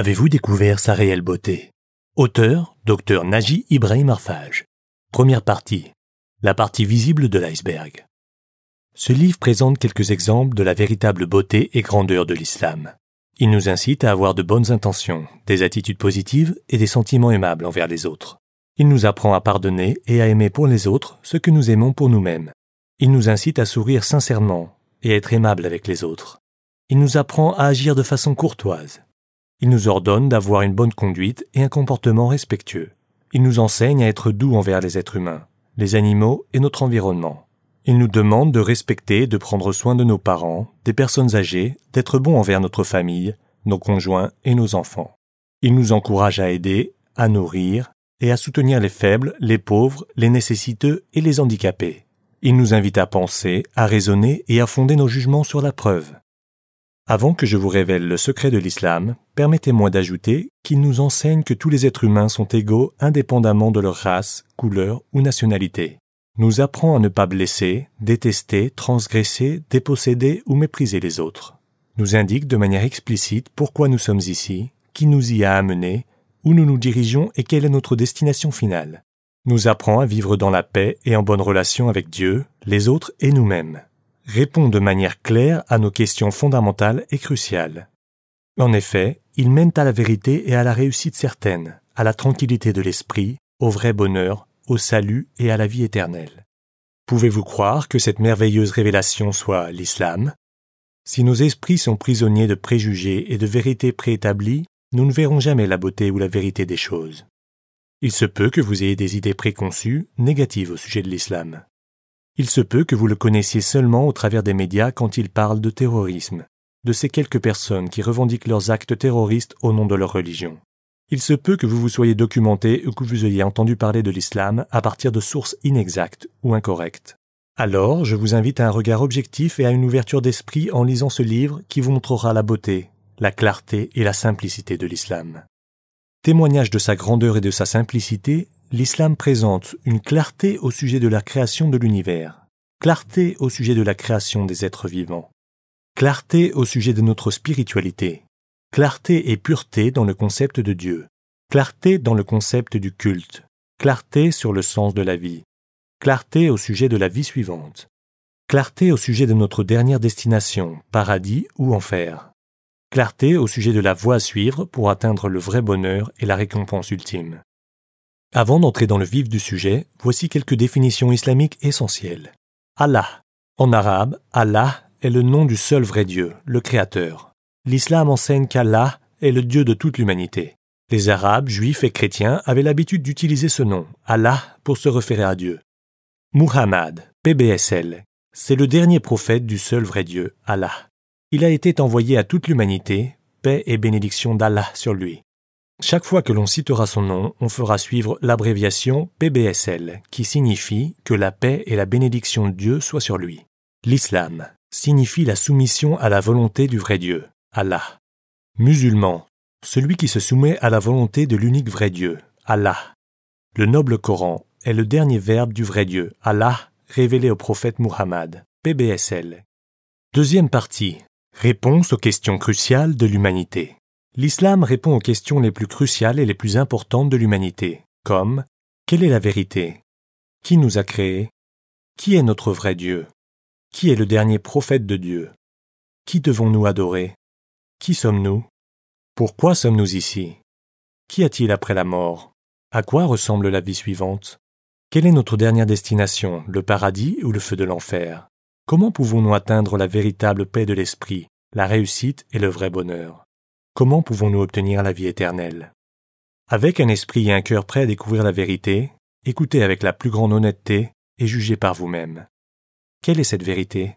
Avez-vous découvert sa réelle beauté? Auteur, Dr Naji Ibrahim Arfaj. Première partie. La partie visible de l'iceberg. Ce livre présente quelques exemples de la véritable beauté et grandeur de l'islam. Il nous incite à avoir de bonnes intentions, des attitudes positives et des sentiments aimables envers les autres. Il nous apprend à pardonner et à aimer pour les autres ce que nous aimons pour nous-mêmes. Il nous incite à sourire sincèrement et à être aimable avec les autres. Il nous apprend à agir de façon courtoise, il nous ordonne d'avoir une bonne conduite et un comportement respectueux. Il nous enseigne à être doux envers les êtres humains, les animaux et notre environnement. Il nous demande de respecter et de prendre soin de nos parents, des personnes âgées, d'être bons envers notre famille, nos conjoints et nos enfants. Il nous encourage à aider, à nourrir et à soutenir les faibles, les pauvres, les nécessiteux et les handicapés. Il nous invite à penser, à raisonner et à fonder nos jugements sur la preuve. Avant que je vous révèle le secret de l'islam, permettez-moi d'ajouter qu'il nous enseigne que tous les êtres humains sont égaux indépendamment de leur race, couleur ou nationalité. Nous apprend à ne pas blesser, détester, transgresser, déposséder ou mépriser les autres. Nous indique de manière explicite pourquoi nous sommes ici, qui nous y a amenés, où nous nous dirigeons et quelle est notre destination finale. Nous apprend à vivre dans la paix et en bonne relation avec Dieu, les autres et nous-mêmes répond de manière claire à nos questions fondamentales et cruciales. En effet, il mène à la vérité et à la réussite certaine, à la tranquillité de l'esprit, au vrai bonheur, au salut et à la vie éternelle. Pouvez-vous croire que cette merveilleuse révélation soit l'islam? Si nos esprits sont prisonniers de préjugés et de vérités préétablies, nous ne verrons jamais la beauté ou la vérité des choses. Il se peut que vous ayez des idées préconçues, négatives au sujet de l'islam. Il se peut que vous le connaissiez seulement au travers des médias quand il parle de terrorisme, de ces quelques personnes qui revendiquent leurs actes terroristes au nom de leur religion. Il se peut que vous vous soyez documenté ou que vous ayez entendu parler de l'islam à partir de sources inexactes ou incorrectes. Alors, je vous invite à un regard objectif et à une ouverture d'esprit en lisant ce livre qui vous montrera la beauté, la clarté et la simplicité de l'islam. Témoignage de sa grandeur et de sa simplicité, l'islam présente une clarté au sujet de la création de l'univers, clarté au sujet de la création des êtres vivants, clarté au sujet de notre spiritualité, clarté et pureté dans le concept de Dieu, clarté dans le concept du culte, clarté sur le sens de la vie, clarté au sujet de la vie suivante, clarté au sujet de notre dernière destination, paradis ou enfer, clarté au sujet de la voie à suivre pour atteindre le vrai bonheur et la récompense ultime. Avant d'entrer dans le vif du sujet, voici quelques définitions islamiques essentielles. Allah. En arabe, Allah est le nom du seul vrai Dieu, le Créateur. L'islam enseigne qu'Allah est le Dieu de toute l'humanité. Les Arabes, Juifs et chrétiens avaient l'habitude d'utiliser ce nom, Allah, pour se référer à Dieu. Muhammad, PBSL, c'est le dernier prophète du seul vrai Dieu, Allah. Il a été envoyé à toute l'humanité, paix et bénédiction d'Allah sur lui. Chaque fois que l'on citera son nom, on fera suivre l'abréviation PBSL, qui signifie que la paix et la bénédiction de Dieu soient sur lui. L'islam signifie la soumission à la volonté du vrai Dieu, Allah. Musulman, celui qui se soumet à la volonté de l'unique vrai Dieu, Allah. Le noble Coran est le dernier verbe du vrai Dieu, Allah, révélé au prophète Muhammad, PBSL. Deuxième partie. Réponse aux questions cruciales de l'humanité. L'islam répond aux questions les plus cruciales et les plus importantes de l'humanité, comme quelle est la vérité? Qui nous a créés? Qui est notre vrai Dieu? Qui est le dernier prophète de Dieu? Qui devons-nous adorer? Qui sommes-nous? Pourquoi sommes-nous ici? Qu'y a-t-il après la mort? À quoi ressemble la vie suivante? Quelle est notre dernière destination, le paradis ou le feu de l'enfer? Comment pouvons-nous atteindre la véritable paix de l'esprit, la réussite et le vrai bonheur? Comment pouvons-nous obtenir la vie éternelle? Avec un esprit et un cœur prêts à découvrir la vérité, écoutez avec la plus grande honnêteté et jugez par vous-même. Quelle est cette vérité?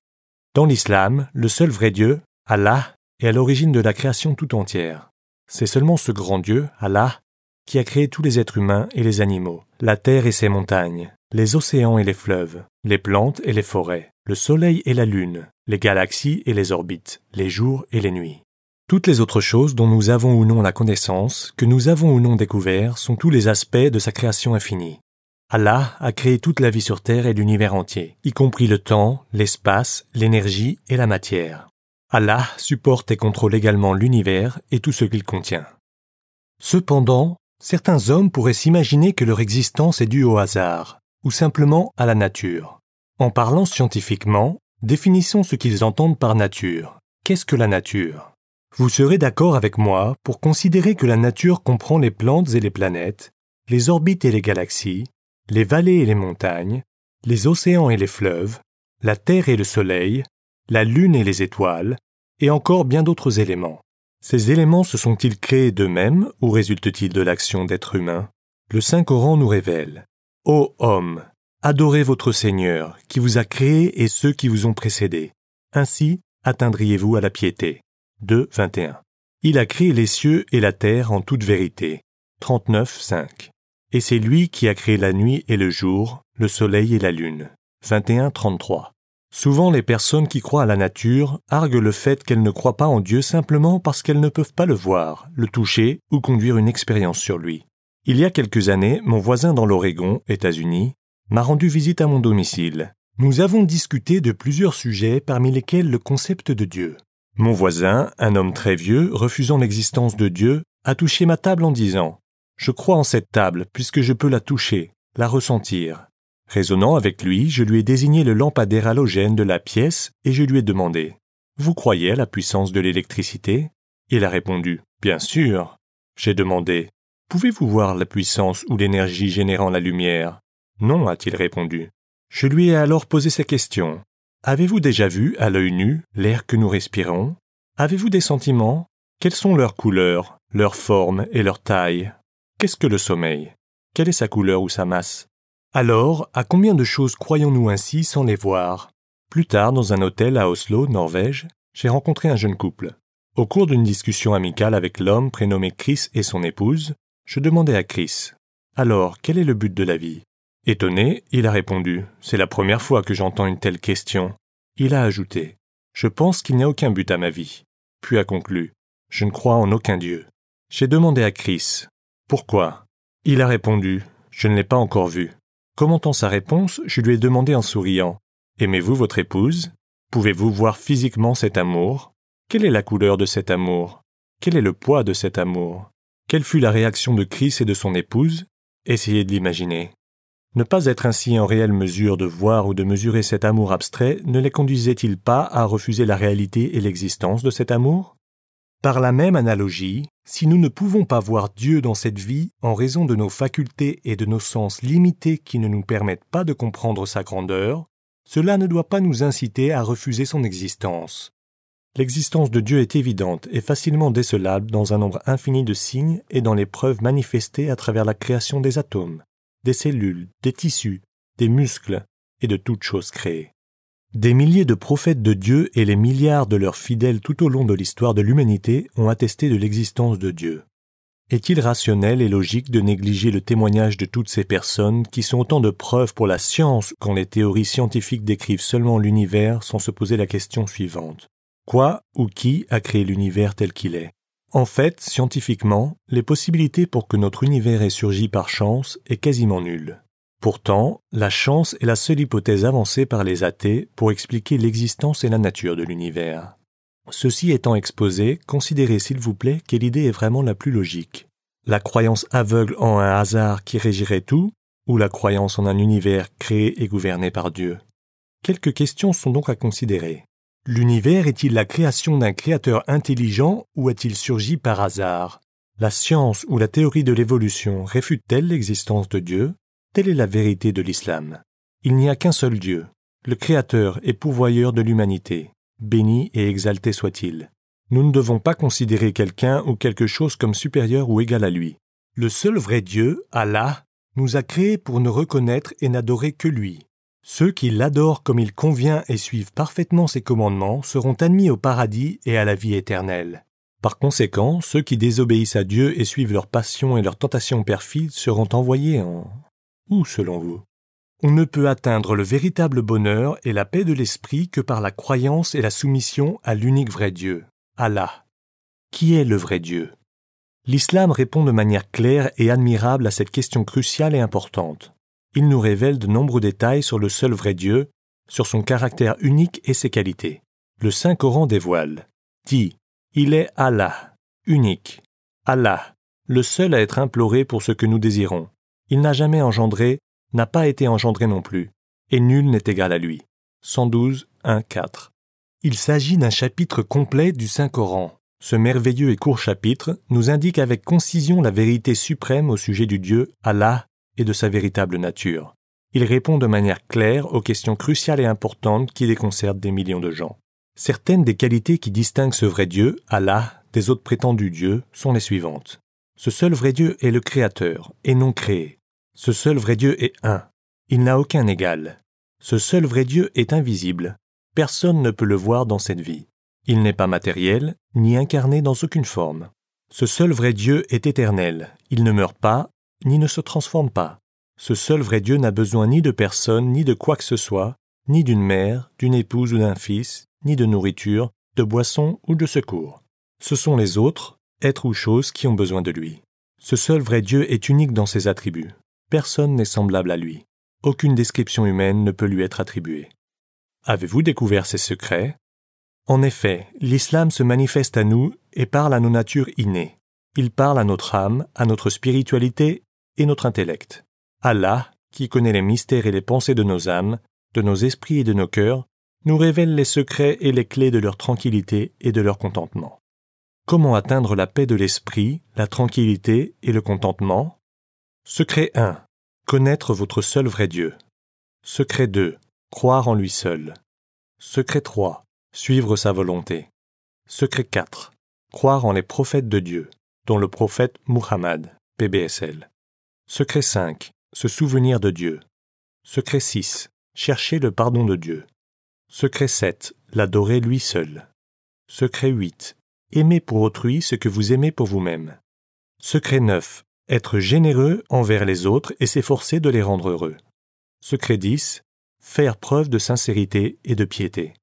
Dans l'islam, le seul vrai Dieu, Allah, est à l'origine de la création tout entière. C'est seulement ce grand Dieu, Allah, qui a créé tous les êtres humains et les animaux, la terre et ses montagnes, les océans et les fleuves, les plantes et les forêts, le soleil et la lune, les galaxies et les orbites, les jours et les nuits. Toutes les autres choses dont nous avons ou non la connaissance, que nous avons ou non découvert, sont tous les aspects de sa création infinie. Allah a créé toute la vie sur Terre et l'univers entier, y compris le temps, l'espace, l'énergie et la matière. Allah supporte et contrôle également l'univers et tout ce qu'il contient. Cependant, certains hommes pourraient s'imaginer que leur existence est due au hasard, ou simplement à la nature. En parlant scientifiquement, définissons ce qu'ils entendent par nature. Qu'est-ce que la nature? Vous serez d'accord avec moi pour considérer que la nature comprend les plantes et les planètes, les orbites et les galaxies, les vallées et les montagnes, les océans et les fleuves, la Terre et le Soleil, la Lune et les étoiles, et encore bien d'autres éléments. Ces éléments se sont-ils créés d'eux-mêmes ou résultent-ils de l'action d'êtres humains? Le Saint-Coran nous révèle Ô homme, adorez votre Seigneur, qui vous a créé et ceux qui vous ont précédés. Ainsi atteindriez-vous à la piété. 2, 21. Il a créé les cieux et la terre en toute vérité. 39, 5. Et c'est lui qui a créé la nuit et le jour, le soleil et la lune. 21, 33. Souvent les personnes qui croient à la nature arguent le fait qu'elles ne croient pas en Dieu simplement parce qu'elles ne peuvent pas le voir, le toucher ou conduire une expérience sur lui. Il y a quelques années, mon voisin dans l'Oregon, États-Unis, m'a rendu visite à mon domicile. Nous avons discuté de plusieurs sujets parmi lesquels le concept de Dieu. Mon voisin, un homme très vieux, refusant l'existence de Dieu, a touché ma table en disant je crois en cette table, puisque je peux la toucher, la ressentir. Raisonnant avec lui, je lui ai désigné le lampadaire halogène de la pièce et je lui ai demandé Vous croyez à la puissance de l'électricité? Il a répondu Bien sûr. J'ai demandé Pouvez-vous voir la puissance ou l'énergie générant la lumière Non, a-t-il répondu. Je lui ai alors posé ces questions. Avez-vous déjà vu, à l'œil nu, l'air que nous respirons? Avez-vous des sentiments? Quelles sont leurs couleurs, leurs formes et leur taille? Qu'est-ce que le sommeil? Quelle est sa couleur ou sa masse? Alors, à combien de choses croyons-nous ainsi sans les voir? Plus tard, dans un hôtel à Oslo, Norvège, j'ai rencontré un jeune couple. Au cours d'une discussion amicale avec l'homme prénommé Chris et son épouse, je demandai à Chris Alors, quel est le but de la vie? Étonné, il a répondu. C'est la première fois que j'entends une telle question. Il a ajouté. Je pense qu'il n'y a aucun but à ma vie. Puis a conclu. Je ne crois en aucun Dieu. J'ai demandé à Chris. Pourquoi? Il a répondu. Je ne l'ai pas encore vu. Commentant sa réponse, je lui ai demandé en souriant. Aimez-vous votre épouse? Pouvez-vous voir physiquement cet amour? Quelle est la couleur de cet amour? Quel est le poids de cet amour? Quelle fut la réaction de Chris et de son épouse? Essayez de l'imaginer. Ne pas être ainsi en réelle mesure de voir ou de mesurer cet amour abstrait ne les conduisait-il pas à refuser la réalité et l'existence de cet amour? Par la même analogie, si nous ne pouvons pas voir Dieu dans cette vie en raison de nos facultés et de nos sens limités qui ne nous permettent pas de comprendre sa grandeur, cela ne doit pas nous inciter à refuser son existence. L'existence de Dieu est évidente et facilement décelable dans un nombre infini de signes et dans les preuves manifestées à travers la création des atomes, des cellules, des tissus, des muscles et de toutes choses créées. Des milliers de prophètes de Dieu et les milliards de leurs fidèles tout au long de l'histoire de l'humanité ont attesté de l'existence de Dieu. Est-il rationnel et logique de négliger le témoignage de toutes ces personnes qui sont autant de preuves pour la science quand les théories scientifiques décrivent seulement l'univers sans se poser la question suivante Quoi ou qui a créé l'univers tel qu'il est? En fait, scientifiquement, les possibilités pour que notre univers ait surgi par chance est quasiment nulle. Pourtant, la chance est la seule hypothèse avancée par les athées pour expliquer l'existence et la nature de l'univers. Ceci étant exposé, considérez s'il vous plaît quelle idée est vraiment la plus logique. La croyance aveugle en un hasard qui régirait tout, ou la croyance en un univers créé et gouverné par Dieu? Quelques questions sont donc à considérer. L'univers est-il la création d'un créateur intelligent ou a-t-il surgi par hasard? La science ou la théorie de l'évolution réfute-t-elle l'existence de Dieu? Telle est la vérité de l'islam. Il n'y a qu'un seul Dieu, le Créateur et pourvoyeur de l'humanité. Béni et exalté soit-il. Nous ne devons pas considérer quelqu'un ou quelque chose comme supérieur ou égal à lui. Le seul vrai Dieu, Allah, nous a créés pour ne reconnaître et n'adorer que lui. Ceux qui l'adorent comme il convient et suivent parfaitement ses commandements seront admis au paradis et à la vie éternelle. Par conséquent, ceux qui désobéissent à Dieu et suivent leurs passions et leurs tentations perfides seront envoyés en où, selon vous? On ne peut atteindre le véritable bonheur et la paix de l'esprit que par la croyance et la soumission à l'unique vrai Dieu, Allah. Qui est le vrai Dieu? L'islam répond de manière claire et admirable à cette question cruciale et importante. Il nous révèle de nombreux détails sur le seul vrai Dieu, sur son caractère unique et ses qualités. Le Saint-Coran dévoile. Dit, il est Allah, unique. Allah, le seul à être imploré pour ce que nous désirons. Il n'a jamais engendré, n'a pas été engendré non plus, et nul n'est égal à lui. 112, 1, 4. Il s'agit d'un chapitre complet du Saint-Coran. Ce merveilleux et court chapitre nous indique avec concision la vérité suprême au sujet du Dieu, Allah, de sa véritable nature. Il répond de manière claire aux questions cruciales et importantes qui déconcertent des millions de gens. Certaines des qualités qui distinguent ce vrai Dieu, Allah, des autres prétendus dieux, sont les suivantes. Ce seul vrai Dieu est le Créateur, et non créé. Ce seul vrai Dieu est un. Il n'a aucun égal. Ce seul vrai Dieu est invisible. Personne ne peut le voir dans cette vie. Il n'est pas matériel, ni incarné dans aucune forme. Ce seul vrai Dieu est éternel. Il ne meurt pas, ni ne se transforme pas. Ce seul vrai Dieu n'a besoin ni de personne, ni de quoi que ce soit, ni d'une mère, d'une épouse ou d'un fils, ni de nourriture, de boisson ou de secours. Ce sont les autres, êtres ou choses, qui ont besoin de lui. Ce seul vrai Dieu est unique dans ses attributs. Personne n'est semblable à lui. Aucune description humaine ne peut lui être attribuée. Avez-vous découvert ces secrets? En effet, l'islam se manifeste à nous et parle à nos natures innées. Il parle à notre âme, à notre spiritualité et notre intellect. Allah, qui connaît les mystères et les pensées de nos âmes, de nos esprits et de nos cœurs, nous révèle les secrets et les clés de leur tranquillité et de leur contentement. Comment atteindre la paix de l'esprit, la tranquillité et le contentement? Secret 1. Connaître votre seul vrai Dieu. Secret 2. Croire en lui seul. Secret 3. Suivre sa volonté. Secret 4. Croire en les prophètes de Dieu, dont le prophète Muhammad, PBSL. Secret 5. Se souvenir de Dieu. Secret 6. Chercher le pardon de Dieu. Secret 7. L'adorer lui seul. Secret 8. Aimer pour autrui ce que vous aimez pour vous-même. Secret 9. Être généreux envers les autres et s'efforcer de les rendre heureux. Secret 10. Faire preuve de sincérité et de piété.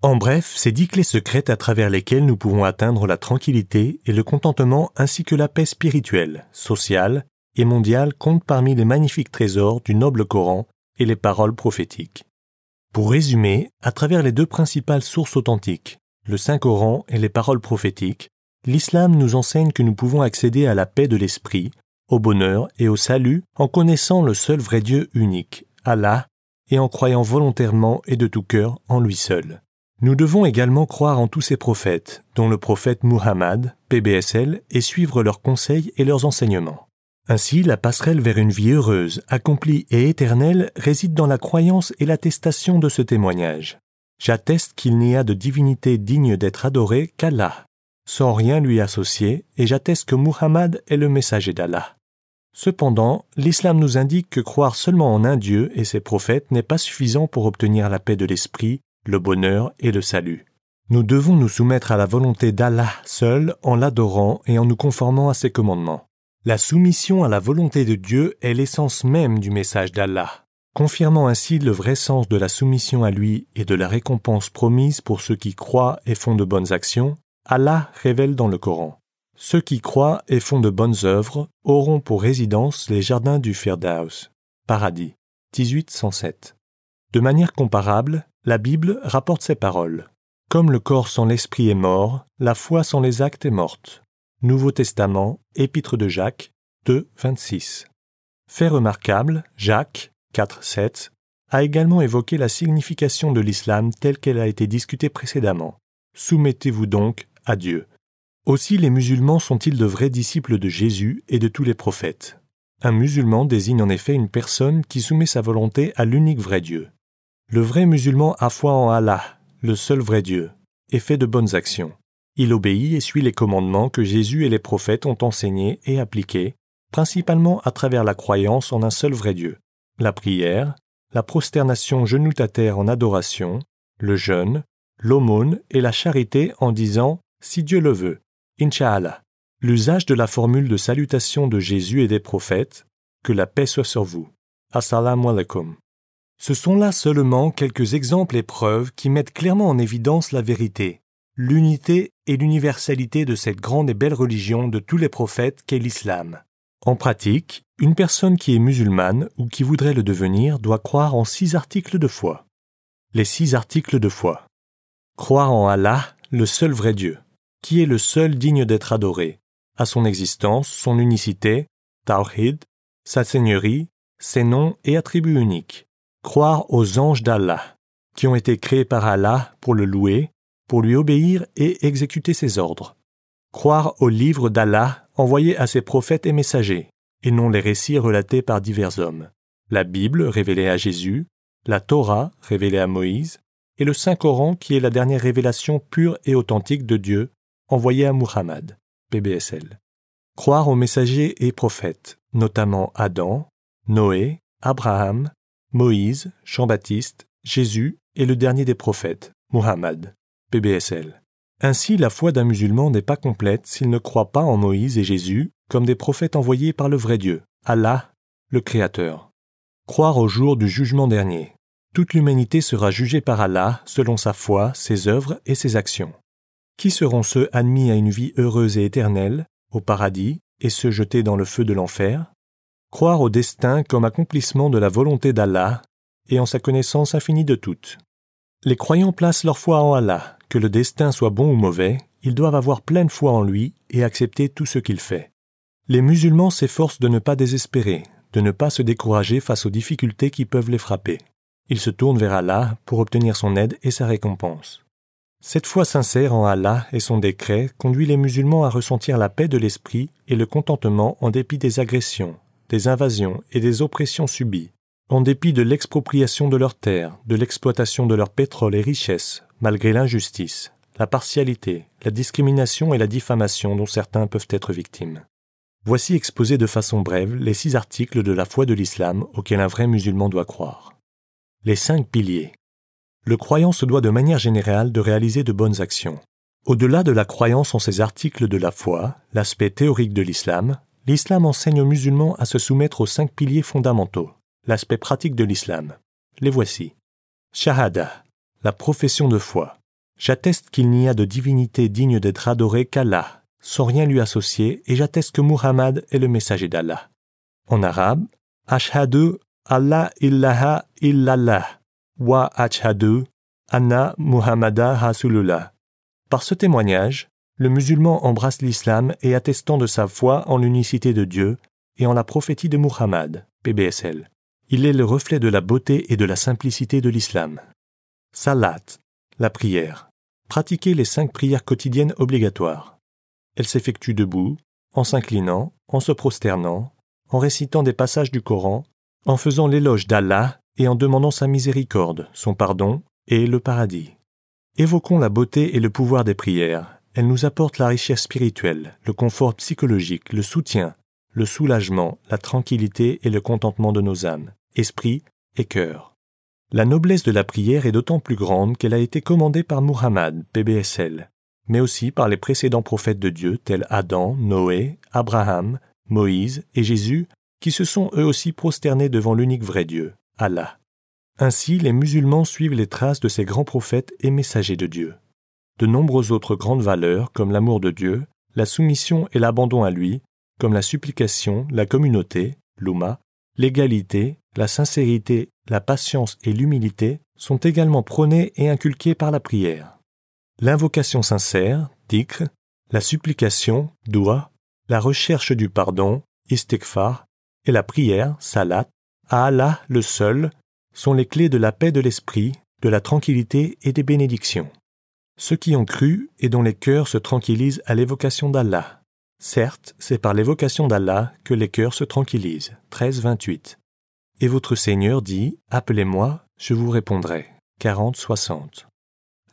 En bref, ces dix clés secrètes à travers lesquelles nous pouvons atteindre la tranquillité et le contentement ainsi que la paix spirituelle, sociale et mondiale comptent parmi les magnifiques trésors du noble Coran et les paroles prophétiques. Pour résumer, à travers les deux principales sources authentiques, le Saint-Coran et les paroles prophétiques, l'islam nous enseigne que nous pouvons accéder à la paix de l'esprit, au bonheur et au salut en connaissant le seul vrai Dieu unique, Allah, et en croyant volontairement et de tout cœur en lui seul. Nous devons également croire en tous ces prophètes, dont le prophète Muhammad, PBSL, et suivre leurs conseils et leurs enseignements. Ainsi, la passerelle vers une vie heureuse, accomplie et éternelle réside dans la croyance et l'attestation de ce témoignage. J'atteste qu'il n'y a de divinité digne d'être adorée qu'Allah, sans rien lui associer, et j'atteste que Muhammad est le messager d'Allah. Cependant, l'islam nous indique que croire seulement en un Dieu et ses prophètes n'est pas suffisant pour obtenir la paix de l'esprit, le bonheur et le salut. Nous devons nous soumettre à la volonté d'Allah seul en l'adorant et en nous conformant à ses commandements. La soumission à la volonté de Dieu est l'essence même du message d'Allah, confirmant ainsi le vrai sens de la soumission à lui et de la récompense promise pour ceux qui croient et font de bonnes actions. Allah révèle dans le Coran. Ceux qui croient et font de bonnes œuvres auront pour résidence les jardins du Firdaus, paradis. 1807. De manière comparable, la Bible rapporte ces paroles. Comme le corps sans l'esprit est mort, la foi sans les actes est morte. Nouveau Testament, Épître de Jacques 2, 26. Fait remarquable, Jacques 4, 7 a également évoqué la signification de l'islam telle qu'elle a été discutée précédemment. Soumettez-vous donc à Dieu. Aussi les musulmans sont-ils de vrais disciples de Jésus et de tous les prophètes. Un musulman désigne en effet une personne qui soumet sa volonté à l'unique vrai Dieu. Le vrai musulman a foi en Allah, le seul vrai Dieu, et fait de bonnes actions. Il obéit et suit les commandements que Jésus et les prophètes ont enseignés et appliqués, principalement à travers la croyance en un seul vrai Dieu, la prière, la prosternation genoux à terre en adoration, le jeûne, l'aumône et la charité en disant Si Dieu le veut, Inch'Allah. L'usage de la formule de salutation de Jésus et des prophètes, que la paix soit sur vous. Assalamu alaikum. Ce sont là seulement quelques exemples et preuves qui mettent clairement en évidence la vérité, l'unité et l'universalité de cette grande et belle religion de tous les prophètes qu'est l'islam. En pratique, une personne qui est musulmane ou qui voudrait le devenir doit croire en six articles de foi. Les six articles de foi. Croire en Allah, le seul vrai Dieu, qui est le seul digne d'être adoré. à son existence, son unicité, Tawhid, sa seigneurie, ses noms et attributs uniques. Croire aux anges d'Allah, qui ont été créés par Allah pour le louer, pour lui obéir et exécuter ses ordres. Croire aux livres d'Allah envoyés à ses prophètes et messagers, et non les récits relatés par divers hommes. La Bible révélée à Jésus, la Torah révélée à Moïse, et le Saint-Coran qui est la dernière révélation pure et authentique de Dieu envoyée à Muhammad, PBSL. Croire aux messagers et prophètes, notamment Adam, Noé, Abraham, Moïse, Jean-Baptiste, Jésus et le dernier des prophètes, Muhammad, PBSL. Ainsi, la foi d'un musulman n'est pas complète s'il ne croit pas en Moïse et Jésus comme des prophètes envoyés par le vrai Dieu, Allah, le Créateur. Croire au jour du jugement dernier. Toute l'humanité sera jugée par Allah selon sa foi, ses œuvres et ses actions. Qui seront ceux admis à une vie heureuse et éternelle, au paradis, et ceux jetés dans le feu de l'enfer? Croire au destin comme accomplissement de la volonté d'Allah et en sa connaissance infinie de toutes. Les croyants placent leur foi en Allah, que le destin soit bon ou mauvais, ils doivent avoir pleine foi en lui et accepter tout ce qu'il fait. Les musulmans s'efforcent de ne pas désespérer, de ne pas se décourager face aux difficultés qui peuvent les frapper. Ils se tournent vers Allah pour obtenir son aide et sa récompense. Cette foi sincère en Allah et son décret conduit les musulmans à ressentir la paix de l'esprit et le contentement en dépit des agressions, des invasions et des oppressions subies, en dépit de l'expropriation de leurs terres, de l'exploitation de leur pétrole et richesses, malgré l'injustice, la partialité, la discrimination et la diffamation dont certains peuvent être victimes. Voici exposés de façon brève les six articles de la foi de l'islam auxquels un vrai musulman doit croire. Les cinq piliers. Le croyant se doit de manière générale de réaliser de bonnes actions. Au-delà de la croyance en ces articles de la foi, l'aspect théorique de l'islam, l'islam enseigne aux musulmans à se soumettre aux cinq piliers fondamentaux, l'aspect pratique de l'islam. Les voici. Shahada, la profession de foi. J'atteste qu'il n'y a de divinité digne d'être adorée qu'Allah, sans rien lui associer, et j'atteste que Muhammad est le messager d'Allah. En arabe, Ashhadu Allah illaha illallah wa ashhadu anna Muhammada Rasulullah. Par ce témoignage, le musulman embrasse l'islam et attestant de sa foi en l'unicité de Dieu et en la prophétie de Muhammad, PBSL. Il est le reflet de la beauté et de la simplicité de l'islam. Salat, la prière. Pratiquer les cinq prières quotidiennes obligatoires. Elle s'effectue debout, en s'inclinant, en se prosternant, en récitant des passages du Coran, en faisant l'éloge d'Allah et en demandant sa miséricorde, son pardon et le paradis. Évoquons la beauté et le pouvoir des prières, elle nous apporte la richesse spirituelle, le confort psychologique, le soutien, le soulagement, la tranquillité et le contentement de nos âmes, esprit et cœur. La noblesse de la prière est d'autant plus grande qu'elle a été commandée par Muhammad, PBSL, mais aussi par les précédents prophètes de Dieu tels Adam, Noé, Abraham, Moïse et Jésus, qui se sont eux aussi prosternés devant l'unique vrai Dieu, Allah. Ainsi, les musulmans suivent les traces de ces grands prophètes et messagers de Dieu de nombreuses autres grandes valeurs comme l'amour de Dieu, la soumission et l'abandon à lui, comme la supplication, la communauté, l'uma, l'égalité, la sincérité, la patience et l'humilité sont également prônées et inculquées par la prière. L'invocation sincère, tikr, la supplication, dua, la recherche du pardon, istighfar, et la prière, salat, à Allah le seul, sont les clés de la paix de l'esprit, de la tranquillité et des bénédictions ceux qui ont cru et dont les cœurs se tranquillisent à l'évocation d'Allah. Certes, c'est par l'évocation d'Allah que les cœurs se tranquillisent. 13, 28. Et votre Seigneur dit, Appelez-moi, je vous répondrai. 40, 60.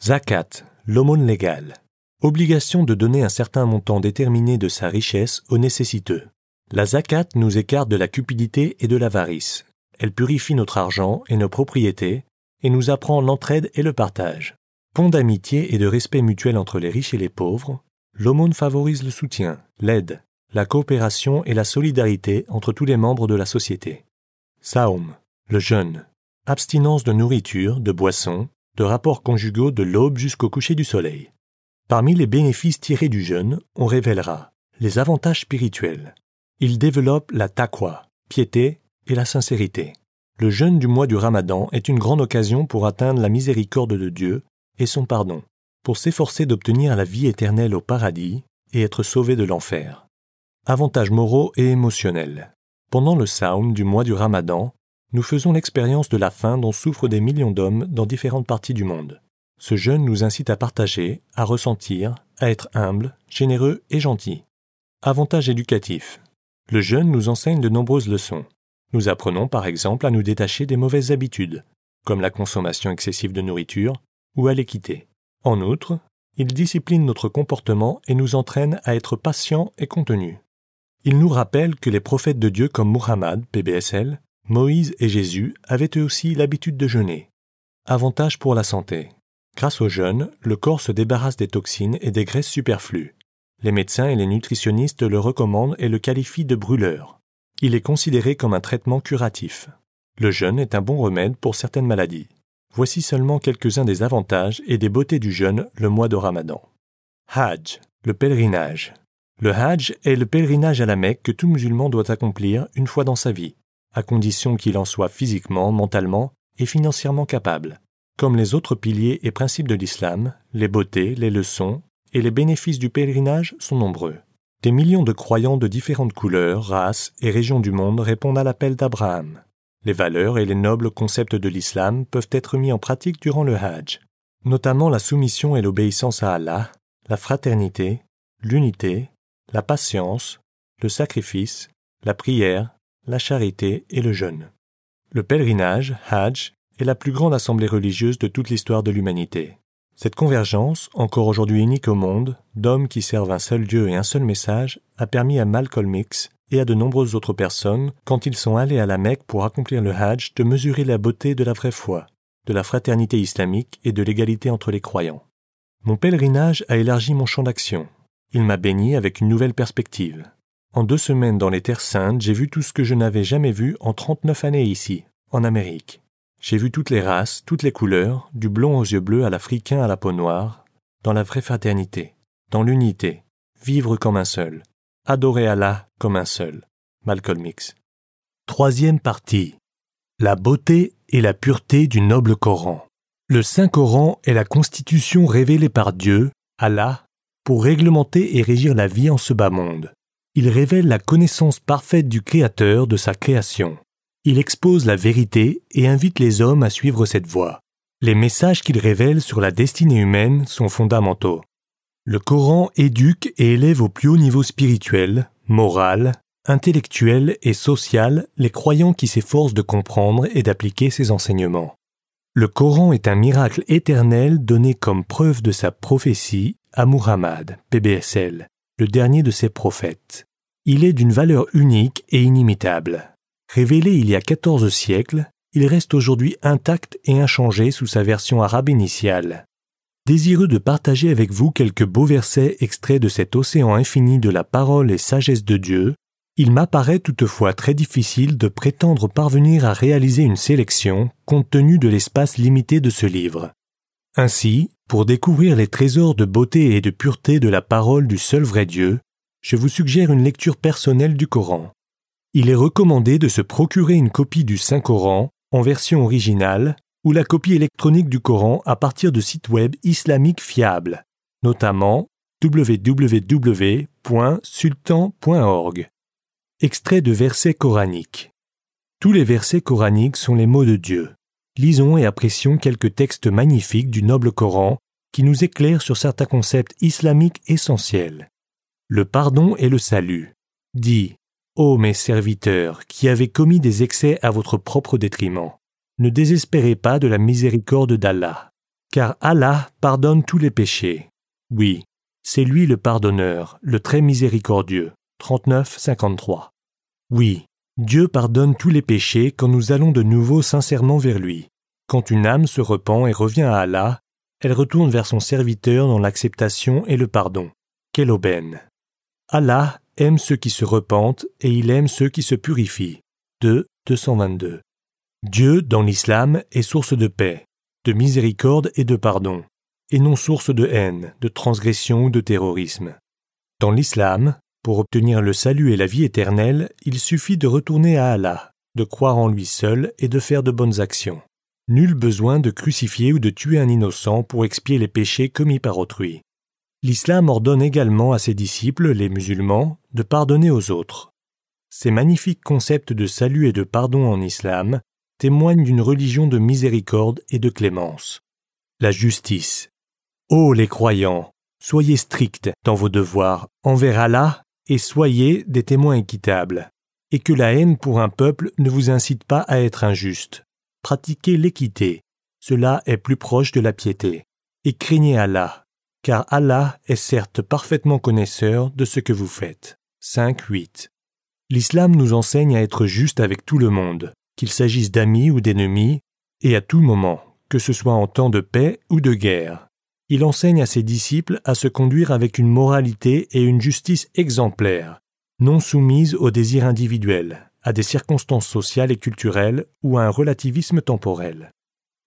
Zakat, l'aumône légale. Obligation de donner un certain montant déterminé de sa richesse aux nécessiteux. La zakat nous écarte de la cupidité et de l'avarice. Elle purifie notre argent et nos propriétés, et nous apprend l'entraide et le partage. Pont d'amitié et de respect mutuel entre les riches et les pauvres, l'aumône favorise le soutien, l'aide, la coopération et la solidarité entre tous les membres de la société. Saum, le jeûne, abstinence de nourriture, de boissons, de rapports conjugaux de l'aube jusqu'au coucher du soleil. Parmi les bénéfices tirés du jeûne, on révélera les avantages spirituels. Il développe la taqwa, piété et la sincérité. Le jeûne du mois du Ramadan est une grande occasion pour atteindre la miséricorde de Dieu et son pardon, pour s'efforcer d'obtenir la vie éternelle au paradis et être sauvé de l'enfer. Avantages moraux et émotionnels. Pendant le Saum du mois du Ramadan, nous faisons l'expérience de la faim dont souffrent des millions d'hommes dans différentes parties du monde. Ce jeûne nous incite à partager, à ressentir, à être humble, généreux et gentil. Avantages éducatifs. Le jeûne nous enseigne de nombreuses leçons. Nous apprenons par exemple à nous détacher des mauvaises habitudes, comme la consommation excessive de nourriture, ou à l'équité. En outre, il discipline notre comportement et nous entraîne à être patients et contenus. Il nous rappelle que les prophètes de Dieu comme Muhammad, PBSL, Moïse et Jésus avaient eux aussi l'habitude de jeûner. Avantage pour la santé. Grâce au jeûne, le corps se débarrasse des toxines et des graisses superflues. Les médecins et les nutritionnistes le recommandent et le qualifient de brûleur. Il est considéré comme un traitement curatif. Le jeûne est un bon remède pour certaines maladies. Voici seulement quelques-uns des avantages et des beautés du jeûne le mois de Ramadan. Hajj, le pèlerinage. Le Hajj est le pèlerinage à la Mecque que tout musulman doit accomplir une fois dans sa vie, à condition qu'il en soit physiquement, mentalement et financièrement capable. Comme les autres piliers et principes de l'islam, les beautés, les leçons et les bénéfices du pèlerinage sont nombreux. Des millions de croyants de différentes couleurs, races et régions du monde répondent à l'appel d'Abraham. Les valeurs et les nobles concepts de l'islam peuvent être mis en pratique durant le Hajj, notamment la soumission et l'obéissance à Allah, la fraternité, l'unité, la patience, le sacrifice, la prière, la charité et le jeûne. Le pèlerinage, Hajj, est la plus grande assemblée religieuse de toute l'histoire de l'humanité. Cette convergence, encore aujourd'hui unique au monde, d'hommes qui servent un seul Dieu et un seul message, a permis à Malcolm X et à de nombreuses autres personnes, quand ils sont allés à la Mecque pour accomplir le Hajj, de mesurer la beauté de la vraie foi, de la fraternité islamique et de l'égalité entre les croyants. Mon pèlerinage a élargi mon champ d'action, il m'a béni avec une nouvelle perspective. En deux semaines dans les terres saintes, j'ai vu tout ce que je n'avais jamais vu en trente-neuf années ici, en Amérique. J'ai vu toutes les races, toutes les couleurs, du blond aux yeux bleus à l'africain à la peau noire, dans la vraie fraternité, dans l'unité, vivre comme un seul, adorer Allah comme un seul. Malcolm X. Troisième partie. La beauté et la pureté du noble Coran. Le Saint Coran est la constitution révélée par Dieu, Allah, pour réglementer et régir la vie en ce bas monde. Il révèle la connaissance parfaite du Créateur de sa création. Il expose la vérité et invite les hommes à suivre cette voie. Les messages qu'il révèle sur la destinée humaine sont fondamentaux. Le Coran éduque et élève au plus haut niveau spirituel, moral, intellectuel et social les croyants qui s'efforcent de comprendre et d'appliquer ses enseignements. Le Coran est un miracle éternel donné comme preuve de sa prophétie à Muhammad, PBSL, le dernier de ses prophètes. Il est d'une valeur unique et inimitable. Révélé il y a 14 siècles, il reste aujourd'hui intact et inchangé sous sa version arabe initiale. Désireux de partager avec vous quelques beaux versets extraits de cet océan infini de la parole et sagesse de Dieu, il m'apparaît toutefois très difficile de prétendre parvenir à réaliser une sélection compte tenu de l'espace limité de ce livre. Ainsi, pour découvrir les trésors de beauté et de pureté de la parole du seul vrai Dieu, je vous suggère une lecture personnelle du Coran. Il est recommandé de se procurer une copie du Saint-Coran en version originale ou la copie électronique du Coran à partir de sites web islamiques fiables, notamment www.sultan.org. Extrait de versets coraniques. Tous les versets coraniques sont les mots de Dieu lisons et apprécions quelques textes magnifiques du noble Coran qui nous éclairent sur certains concepts islamiques essentiels. Le pardon et le salut. Dis, ô mes serviteurs, qui avez commis des excès à votre propre détriment, ne désespérez pas de la miséricorde d'Allah, car Allah pardonne tous les péchés. Oui, c'est lui le pardonneur, le très miséricordieux. 39-53. Oui, Dieu pardonne tous les péchés quand nous allons de nouveau sincèrement vers lui. Quand une âme se repent et revient à Allah, elle retourne vers son serviteur dans l'acceptation et le pardon. Quelle aubaine. Allah aime ceux qui se repentent et il aime ceux qui se purifient. 2. 222. Dieu, dans l'islam, est source de paix, de miséricorde et de pardon, et non source de haine, de transgression ou de terrorisme. Dans l'islam, pour obtenir le salut et la vie éternelle, il suffit de retourner à Allah, de croire en lui seul et de faire de bonnes actions. Nul besoin de crucifier ou de tuer un innocent pour expier les péchés commis par autrui. L'islam ordonne également à ses disciples, les musulmans, de pardonner aux autres. Ces magnifiques concepts de salut et de pardon en islam témoignent d'une religion de miséricorde et de clémence. La justice. Ô les croyants, soyez stricts dans vos devoirs envers Allah et soyez des témoins équitables, et que la haine pour un peuple ne vous incite pas à être injuste. Pratiquez l'équité, cela est plus proche de la piété, et craignez Allah, car Allah est certes parfaitement connaisseur de ce que vous faites. 5.8. L'islam nous enseigne à être juste avec tout le monde, qu'il s'agisse d'amis ou d'ennemis, et à tout moment, que ce soit en temps de paix ou de guerre. Il enseigne à ses disciples à se conduire avec une moralité et une justice exemplaires, non soumises aux désirs individuels, à des circonstances sociales et culturelles ou à un relativisme temporel.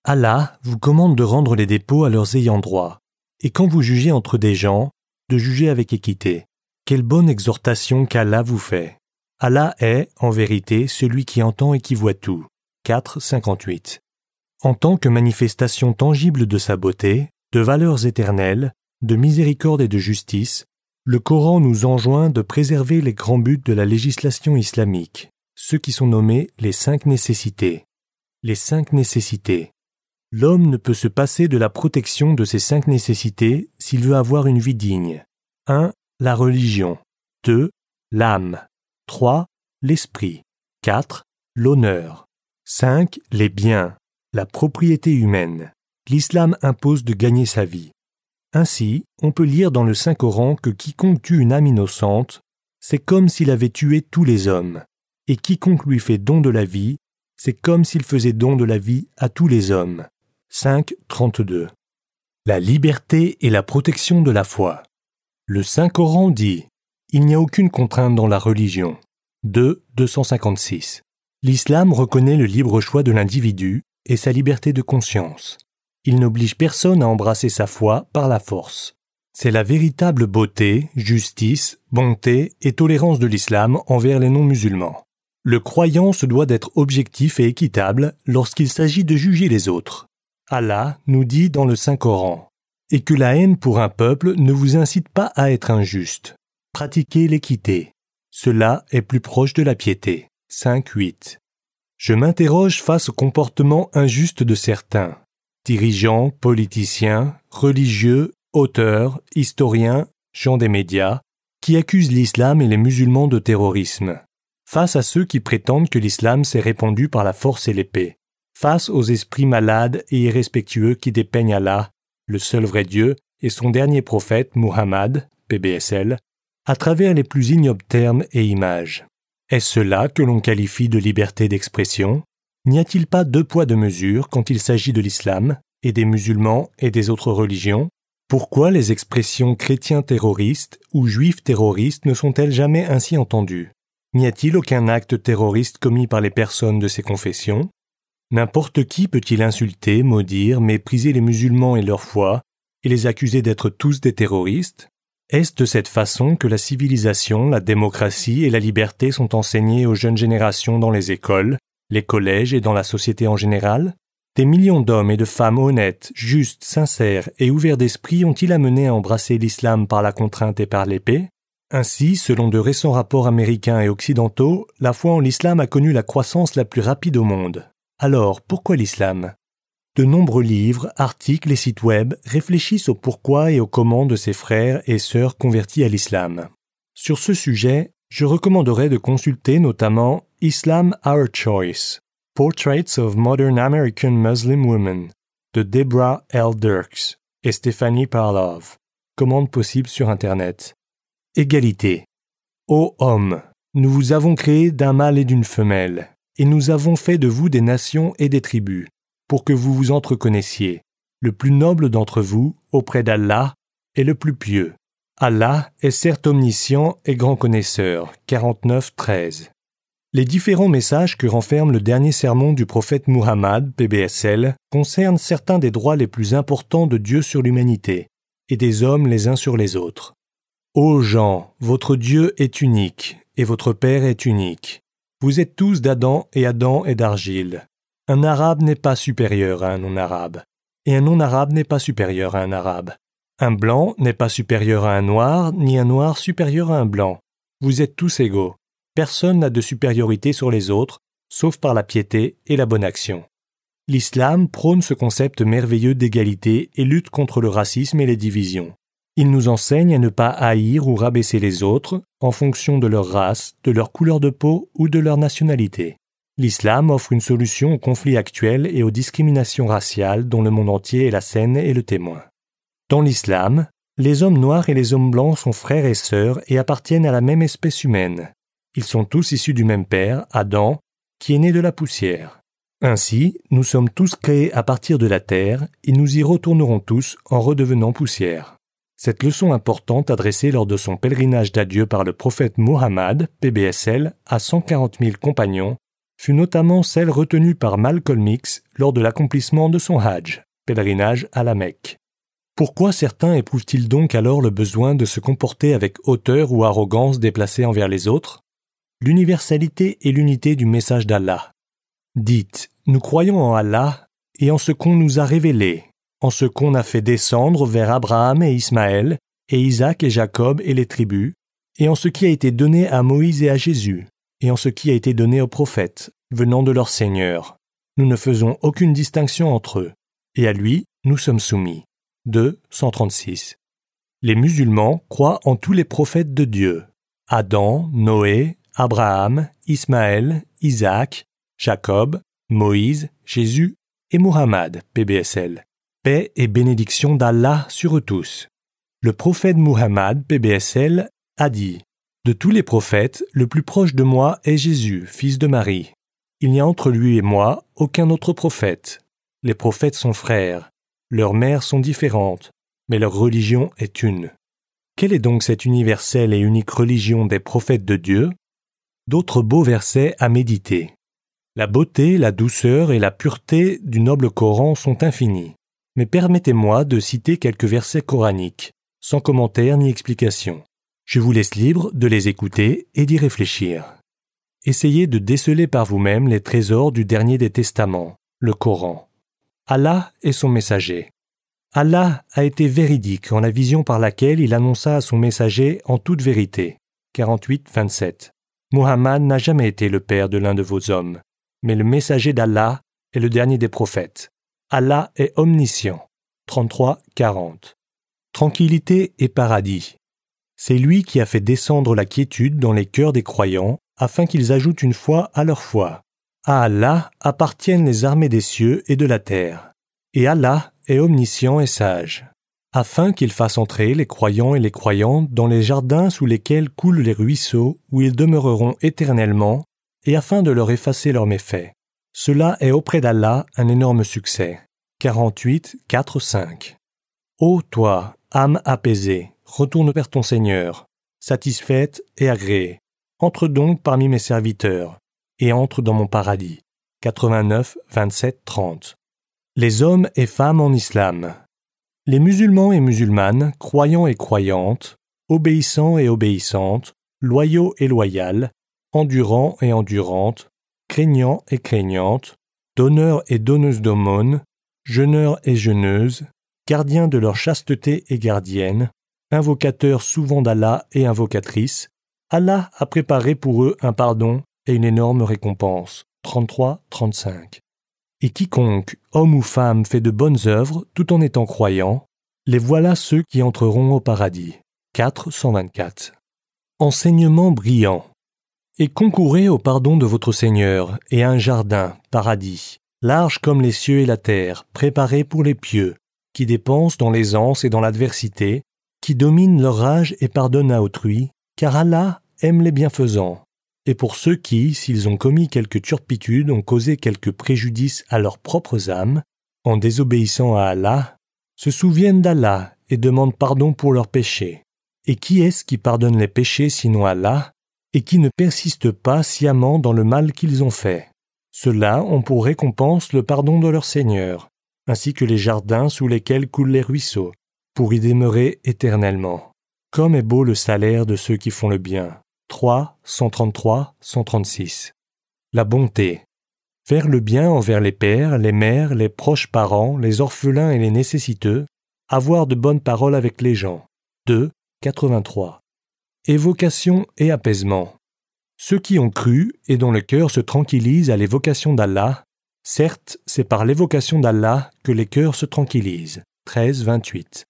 Allah vous commande de rendre les dépôts à leurs ayants droit, et quand vous jugez entre des gens, de juger avec équité. Quelle bonne exhortation qu'Allah vous fait. Allah est, en vérité, celui qui entend et qui voit tout. 4, 58. En tant que manifestation tangible de sa beauté, de valeurs éternelles, de miséricorde et de justice, le Coran nous enjoint de préserver les grands buts de la législation islamique, ceux qui sont nommés les cinq nécessités. Les cinq nécessités. L'homme ne peut se passer de la protection de ces cinq nécessités s'il veut avoir une vie digne. 1. La religion. 2. L'âme. 3. L'esprit. 4. L'honneur. 5. Les biens. La propriété humaine. L'islam impose de gagner sa vie. Ainsi, on peut lire dans le Saint-Coran que quiconque tue une âme innocente, c'est comme s'il avait tué tous les hommes, et quiconque lui fait don de la vie, c'est comme s'il faisait don de la vie à tous les hommes. 5, 32. La liberté et la protection de la foi. Le Saint-Coran dit Il n'y a aucune contrainte dans la religion. 2, 256. L'islam reconnaît le libre choix de l'individu et sa liberté de conscience. Il n'oblige personne à embrasser sa foi par la force. C'est la véritable beauté, justice, bonté et tolérance de l'islam envers les non-musulmans. Le croyant se doit d'être objectif et équitable lorsqu'il s'agit de juger les autres. Allah nous dit dans le Saint-Coran et que la haine pour un peuple ne vous incite pas à être injuste. Pratiquez l'équité. Cela est plus proche de la piété. 5.8. Je m'interroge face au comportement injuste de certains, dirigeants, politiciens, religieux, auteurs, historiens, gens des médias, qui accusent l'islam et les musulmans de terrorisme, face à ceux qui prétendent que l'islam s'est répandu par la force et l'épée. Face aux esprits malades et irrespectueux qui dépeignent Allah, le seul vrai Dieu, et son dernier prophète, Muhammad, PBSL, à travers les plus ignobles termes et images. Est-ce cela que l'on qualifie de liberté d'expression? N'y a-t-il pas deux poids deux mesures quand il s'agit de l'islam, et des musulmans et des autres religions? Pourquoi les expressions chrétiens terroristes ou juifs terroristes ne sont-elles jamais ainsi entendues? N'y a-t-il aucun acte terroriste commis par les personnes de ces confessions? N'importe qui peut-il insulter, maudire, mépriser les musulmans et leur foi, et les accuser d'être tous des terroristes? Est-ce de cette façon que la civilisation, la démocratie et la liberté sont enseignées aux jeunes générations dans les écoles, les collèges et dans la société en général Des millions d'hommes et de femmes honnêtes, justes, sincères et ouverts d'esprit ont-ils amené à embrasser l'islam par la contrainte et par l'épée? Ainsi, selon de récents rapports américains et occidentaux, la foi en l'islam a connu la croissance la plus rapide au monde. Alors, pourquoi l'islam? De nombreux livres, articles et sites web réfléchissent au pourquoi et au comment de ses frères et sœurs convertis à l'islam. Sur ce sujet, je recommanderais de consulter notamment Islam Our Choice, Portraits of Modern American Muslim Women de Deborah L. Dirks et Stephanie Parlov. Commande possible sur Internet. Égalité. Ô homme, nous vous avons créé d'un mâle et d'une femelle et nous avons fait de vous des nations et des tribus, pour que vous vous entreconnaissiez. Le plus noble d'entre vous, auprès d'Allah, est le plus pieux. Allah est certes omniscient et grand connaisseur. 49.13. Les différents messages que renferme le dernier sermon du prophète Muhammad, PBSL, concernent certains des droits les plus importants de Dieu sur l'humanité, et des hommes les uns sur les autres. Ô gens, votre Dieu est unique, et votre Père est unique. Vous êtes tous d'Adam et Adam est d'argile. Un arabe n'est pas supérieur à un non-arabe, et un non-arabe n'est pas supérieur à un arabe. Un blanc n'est pas supérieur à un noir, ni un noir supérieur à un blanc. Vous êtes tous égaux. Personne n'a de supériorité sur les autres, sauf par la piété et la bonne action. L'islam prône ce concept merveilleux d'égalité et lutte contre le racisme et les divisions. Il nous enseigne à ne pas haïr ou rabaisser les autres en fonction de leur race, de leur couleur de peau ou de leur nationalité. L'islam offre une solution aux conflits actuels et aux discriminations raciales dont le monde entier est la scène et le témoin. Dans l'islam, les hommes noirs et les hommes blancs sont frères et sœurs et appartiennent à la même espèce humaine. Ils sont tous issus du même père, Adam, qui est né de la poussière. Ainsi, nous sommes tous créés à partir de la terre et nous y retournerons tous en redevenant poussière. Cette leçon importante adressée lors de son pèlerinage d'adieu par le prophète Muhammad, PBSL, à 140 000 compagnons, fut notamment celle retenue par Malcolm X lors de l'accomplissement de son Hajj, pèlerinage à la Mecque. Pourquoi certains éprouvent-ils donc alors le besoin de se comporter avec hauteur ou arrogance déplacée envers les autres? L'universalité et l'unité du message d'Allah. Dites, nous croyons en Allah et en ce qu'on nous a révélé, en ce qu'on a fait descendre vers Abraham et Ismaël, et Isaac et Jacob et les tribus, et en ce qui a été donné à Moïse et à Jésus, et en ce qui a été donné aux prophètes, venant de leur Seigneur. Nous ne faisons aucune distinction entre eux, et à lui nous sommes soumis. 2. 136. Les musulmans croient en tous les prophètes de Dieu. Adam, Noé, Abraham, Ismaël, Isaac, Jacob, Moïse, Jésus et Muhammad, PBSL. Paix et bénédiction d'Allah sur eux tous. Le prophète Muhammad, PBSL, a dit De tous les prophètes, le plus proche de moi est Jésus, fils de Marie. Il n'y a entre lui et moi aucun autre prophète. Les prophètes sont frères. Leurs mères sont différentes, mais leur religion est une. Quelle est donc cette universelle et unique religion des prophètes de Dieu? D'autres beaux versets à méditer. La beauté, la douceur et la pureté du noble Coran sont infinies. Mais permettez-moi de citer quelques versets coraniques, sans commentaire ni explication. Je vous laisse libre de les écouter et d'y réfléchir. Essayez de déceler par vous-même les trésors du dernier des testaments, le Coran. Allah est son messager. Allah a été véridique en la vision par laquelle il annonça à son messager en toute vérité. 48, 27. Muhammad n'a jamais été le père de l'un de vos hommes, mais le messager d'Allah est le dernier des prophètes. Allah est omniscient. 33, 40. Tranquillité et paradis. C'est lui qui a fait descendre la quiétude dans les cœurs des croyants afin qu'ils ajoutent une foi à leur foi. À Allah appartiennent les armées des cieux et de la terre. Et Allah est omniscient et sage afin qu'il fasse entrer les croyants et les croyantes dans les jardins sous lesquels coulent les ruisseaux, où ils demeureront éternellement, et afin de leur effacer leurs méfaits. Cela est auprès d'Allah un énorme succès. 48, 4, 5. Ô toi, âme apaisée, retourne vers ton Seigneur, satisfaite et agréée. Entre donc parmi mes serviteurs, et entre dans mon paradis. 89, 27, 30. Les hommes et femmes en islam, les musulmans et musulmanes, croyants et croyantes, obéissants et obéissantes, loyaux et loyales, endurants et endurantes, craignants et craignantes, donneurs et donneuses d'aumônes, jeûneurs et jeûneuses, gardiens de leur chasteté et gardiennes, invocateurs souvent d'Allah et invocatrices, Allah a préparé pour eux un pardon et une énorme récompense. 33-35. Et quiconque, homme ou femme, fait de bonnes œuvres tout en étant croyant, les voilà ceux qui entreront au paradis. 4 124. Enseignement brillant. Et concourez au pardon de votre Seigneur, et à un jardin, paradis, large comme les cieux et la terre, préparé pour les pieux, qui dépensent dans l'aisance et dans l'adversité, qui dominent leur âge et pardonnent à autrui, car Allah aime les bienfaisants et pour ceux qui, s'ils ont commis quelque turpitude, ont causé quelque préjudice à leurs propres âmes, en désobéissant à Allah, se souviennent d'Allah et demandent pardon pour leurs péchés. Et qui est-ce qui pardonne les péchés sinon Allah, et qui ne persiste pas sciemment dans le mal qu'ils ont fait? Ceux-là ont pour récompense le pardon de leur Seigneur, ainsi que les jardins sous lesquels coulent les ruisseaux, pour y demeurer éternellement. Comme est beau le salaire de ceux qui font le bien. 3, 133, 136. La bonté. Faire le bien envers les pères, les mères, les proches parents, les orphelins et les nécessiteux, Avoir de bonnes paroles avec les gens. 2. 83. Évocation et apaisement. Ceux qui ont cru et dont le cœur se tranquillise à l'évocation d'Allah, certes, c'est par l'évocation d'Allah que les cœurs se tranquillisent. 13, 28.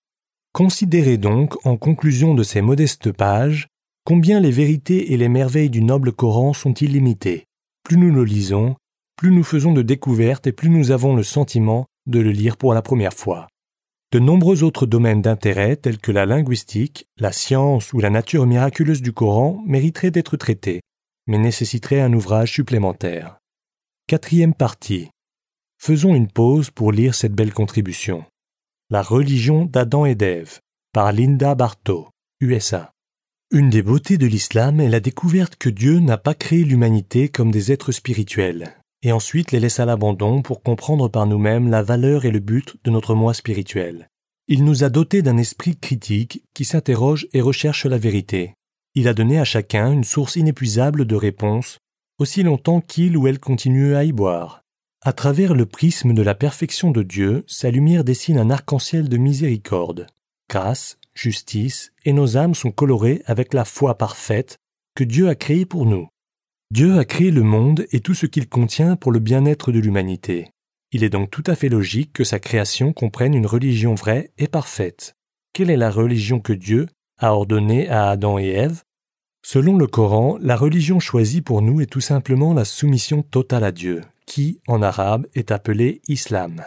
Considérez donc, en conclusion de ces modestes pages, combien les vérités et les merveilles du noble Coran sont illimitées. Plus nous le lisons, plus nous faisons de découvertes et plus nous avons le sentiment de le lire pour la première fois. De nombreux autres domaines d'intérêt tels que la linguistique, la science ou la nature miraculeuse du Coran mériteraient d'être traités, mais nécessiteraient un ouvrage supplémentaire. Quatrième partie. Faisons une pause pour lire cette belle contribution. La religion d'Adam et d'Ève par Linda Bartow, USA. Une des beautés de l'islam est la découverte que Dieu n'a pas créé l'humanité comme des êtres spirituels, et ensuite les laisse à l'abandon pour comprendre par nous-mêmes la valeur et le but de notre moi spirituel. Il nous a dotés d'un esprit critique qui s'interroge et recherche la vérité. Il a donné à chacun une source inépuisable de réponses, aussi longtemps qu'il ou elle continue à y boire. À travers le prisme de la perfection de Dieu, sa lumière dessine un arc-en-ciel de miséricorde. Grâce, justice et nos âmes sont colorées avec la foi parfaite que Dieu a créée pour nous. Dieu a créé le monde et tout ce qu'il contient pour le bien-être de l'humanité. Il est donc tout à fait logique que sa création comprenne une religion vraie et parfaite. Quelle est la religion que Dieu a ordonnée à Adam et Ève? Selon le Coran, la religion choisie pour nous est tout simplement la soumission totale à Dieu, qui, en arabe, est appelée Islam.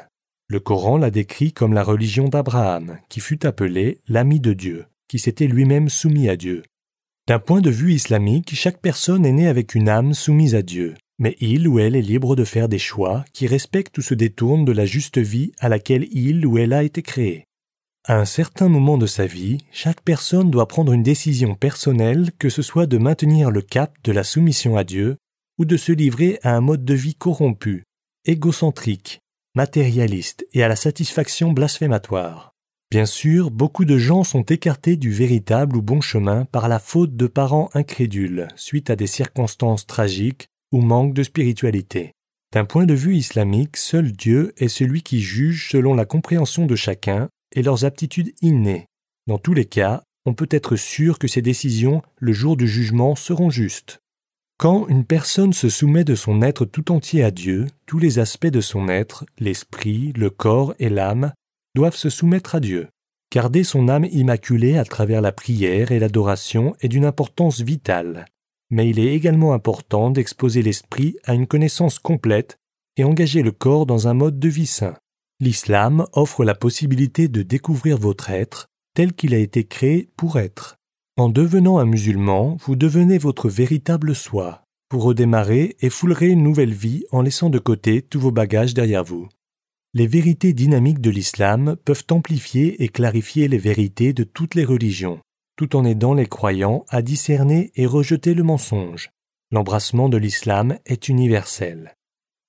Le Coran la décrit comme la religion d'Abraham, qui fut appelé l'ami de Dieu, qui s'était lui-même soumis à Dieu. D'un point de vue islamique, chaque personne est née avec une âme soumise à Dieu, mais il ou elle est libre de faire des choix qui respectent ou se détournent de la juste vie à laquelle il ou elle a été créé. À un certain moment de sa vie, chaque personne doit prendre une décision personnelle, que ce soit de maintenir le cap de la soumission à Dieu ou de se livrer à un mode de vie corrompu, égocentrique, matérialiste et à la satisfaction blasphématoire. Bien sûr, beaucoup de gens sont écartés du véritable ou bon chemin par la faute de parents incrédules, suite à des circonstances tragiques ou manque de spiritualité. D'un point de vue islamique, seul Dieu est celui qui juge selon la compréhension de chacun et leurs aptitudes innées. Dans tous les cas, on peut être sûr que ses décisions, le jour du jugement, seront justes. Quand une personne se soumet de son être tout entier à Dieu, tous les aspects de son être, l'esprit, le corps et l'âme, doivent se soumettre à Dieu. Garder son âme immaculée à travers la prière et l'adoration est d'une importance vitale, mais il est également important d'exposer l'esprit à une connaissance complète et engager le corps dans un mode de vie sain. L'islam offre la possibilité de découvrir votre être tel qu'il a été créé pour être. En devenant un musulman, vous devenez votre véritable soi. Vous redémarrez et foulerez une nouvelle vie en laissant de côté tous vos bagages derrière vous. Les vérités dynamiques de l'islam peuvent amplifier et clarifier les vérités de toutes les religions, tout en aidant les croyants à discerner et rejeter le mensonge. L'embrassement de l'islam est universel.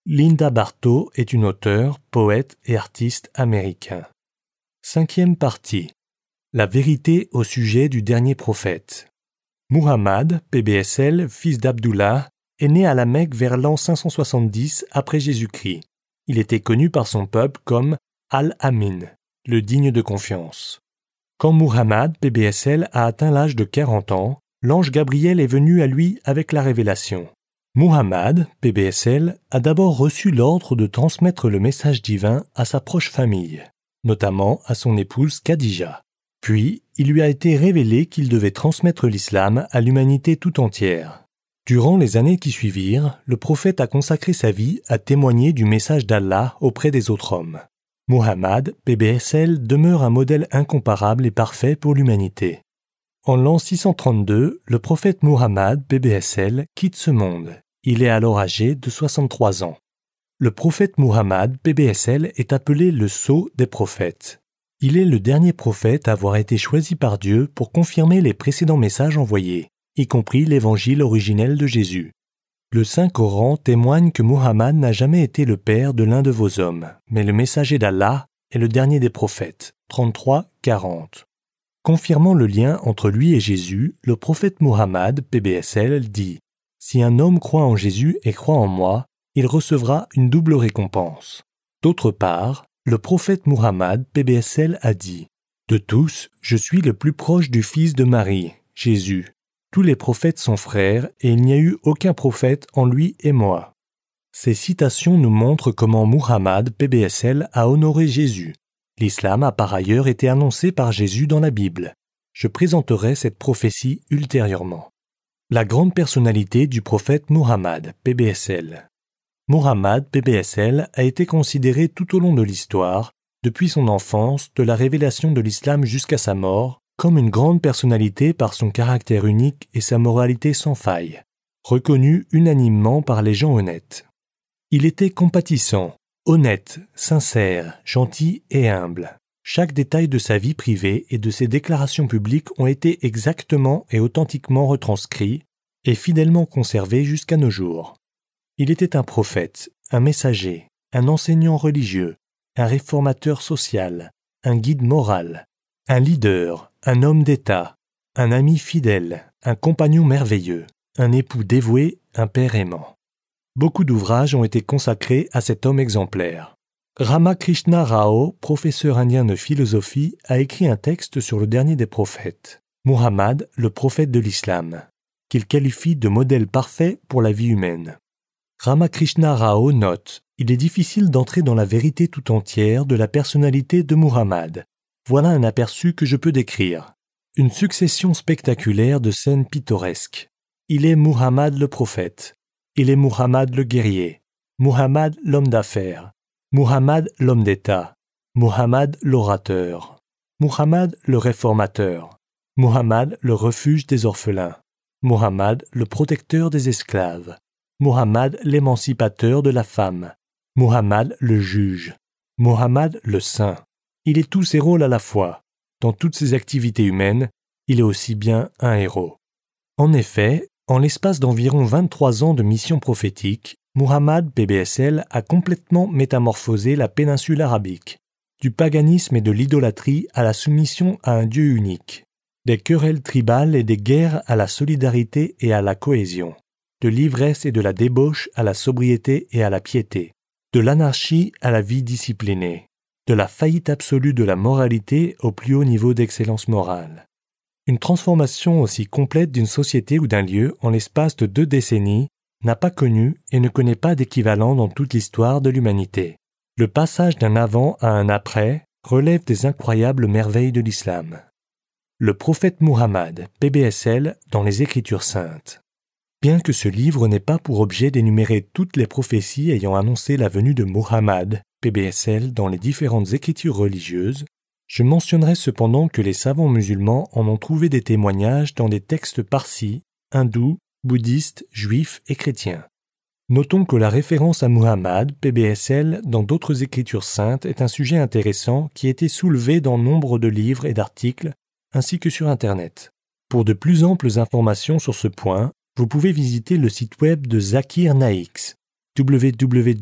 Linda Bartow est une auteure, poète et artiste américain. Cinquième partie. La vérité au sujet du dernier prophète. Muhammad, PBSL, fils d'Abdullah, est né à la Mecque vers l'an 570 après Jésus-Christ. Il était connu par son peuple comme Al-Amin, le digne de confiance. Quand Muhammad, PBSL, a atteint l'âge de 40 ans, l'ange Gabriel est venu à lui avec la révélation. Muhammad, PBSL, a d'abord reçu l'ordre de transmettre le message divin à sa proche famille, notamment à son épouse Khadija. Puis, il lui a été révélé qu'il devait transmettre l'islam à l'humanité tout entière. Durant les années qui suivirent, le prophète a consacré sa vie à témoigner du message d'Allah auprès des autres hommes. Muhammad, PBSL, demeure un modèle incomparable et parfait pour l'humanité. En l'an 632, le prophète Muhammad, PBSL, quitte ce monde. Il est alors âgé de 63 ans. Le prophète Muhammad, PBSL, est appelé le sceau des prophètes. Il est le dernier prophète à avoir été choisi par Dieu pour confirmer les précédents messages envoyés y compris l'évangile originel de Jésus. Le Saint Coran témoigne que Muhammad n'a jamais été le père de l'un de vos hommes, mais le messager d'Allah est le dernier des prophètes. 33-40. Confirmant le lien entre lui et Jésus, le prophète Muhammad, PBSL, dit Si un homme croit en Jésus et croit en moi, il recevra une double récompense. D'autre part, le prophète Muhammad, PBSL, a dit De tous, je suis le plus proche du Fils de Marie, Jésus. Tous les prophètes sont frères, et il n'y a eu aucun prophète en lui et moi. Ces citations nous montrent comment Muhammad PBSL a honoré Jésus. L'islam a par ailleurs été annoncé par Jésus dans la Bible. Je présenterai cette prophétie ultérieurement. La grande personnalité du prophète Muhammad PBSL. Muhammad PBSL a été considéré tout au long de l'histoire, depuis son enfance, de la révélation de l'islam jusqu'à sa mort, comme une grande personnalité par son caractère unique et sa moralité sans faille, reconnu unanimement par les gens honnêtes. Il était compatissant, honnête, sincère, gentil et humble. Chaque détail de sa vie privée et de ses déclarations publiques ont été exactement et authentiquement retranscrits et fidèlement conservés jusqu'à nos jours. Il était un prophète, un messager, un enseignant religieux, un réformateur social, un guide moral, un leader, un homme d'État, un ami fidèle, un compagnon merveilleux, un époux dévoué, un père aimant. Beaucoup d'ouvrages ont été consacrés à cet homme exemplaire. Ramakrishna Rao, professeur indien de philosophie, a écrit un texte sur le dernier des prophètes, Muhammad, le prophète de l'islam, qu'il qualifie de modèle parfait pour la vie humaine. Ramakrishna Rao note Il est difficile d'entrer dans la vérité tout entière de la personnalité de Muhammad. Voilà un aperçu que je peux décrire. Une succession spectaculaire de scènes pittoresques. Il est Muhammad le prophète, il est Muhammad le guerrier, Muhammad l'homme d'affaires, Muhammad l'homme d'État, Muhammad l'orateur, Muhammad le réformateur, Muhammad le refuge des orphelins, Muhammad le protecteur des esclaves, Muhammad l'émancipateur de la femme, Muhammad le juge, Muhammad le saint. Il est tous ces rôles à la fois. Dans toutes ses activités humaines, il est aussi bien un héros. En effet, en l'espace d'environ 23 ans de mission prophétique, Muhammad PBSL a complètement métamorphosé la péninsule arabique, du paganisme et de l'idolâtrie à la soumission à un Dieu unique, des querelles tribales et des guerres à la solidarité et à la cohésion, de l'ivresse et de la débauche à la sobriété et à la piété, de l'anarchie à la vie disciplinée, de la faillite absolue de la moralité au plus haut niveau d'excellence morale. Une transformation aussi complète d'une société ou d'un lieu en l'espace de deux décennies n'a pas connu et ne connaît pas d'équivalent dans toute l'histoire de l'humanité. Le passage d'un avant à un après relève des incroyables merveilles de l'islam. Le prophète Muhammad, PBSL, dans les Écritures saintes. Bien que ce livre n'ait pas pour objet d'énumérer toutes les prophéties ayant annoncé la venue de Muhammad, PBSL, dans les différentes écritures religieuses, je mentionnerai cependant que les savants musulmans en ont trouvé des témoignages dans des textes parsis, hindous, bouddhistes, juifs et chrétiens. Notons que la référence à Muhammad, PBSL, dans d'autres écritures saintes est un sujet intéressant qui a été soulevé dans nombre de livres et d'articles, ainsi que sur Internet. Pour de plus amples informations sur ce point, vous pouvez visiter le site web de Zakir Naix, www.irf.net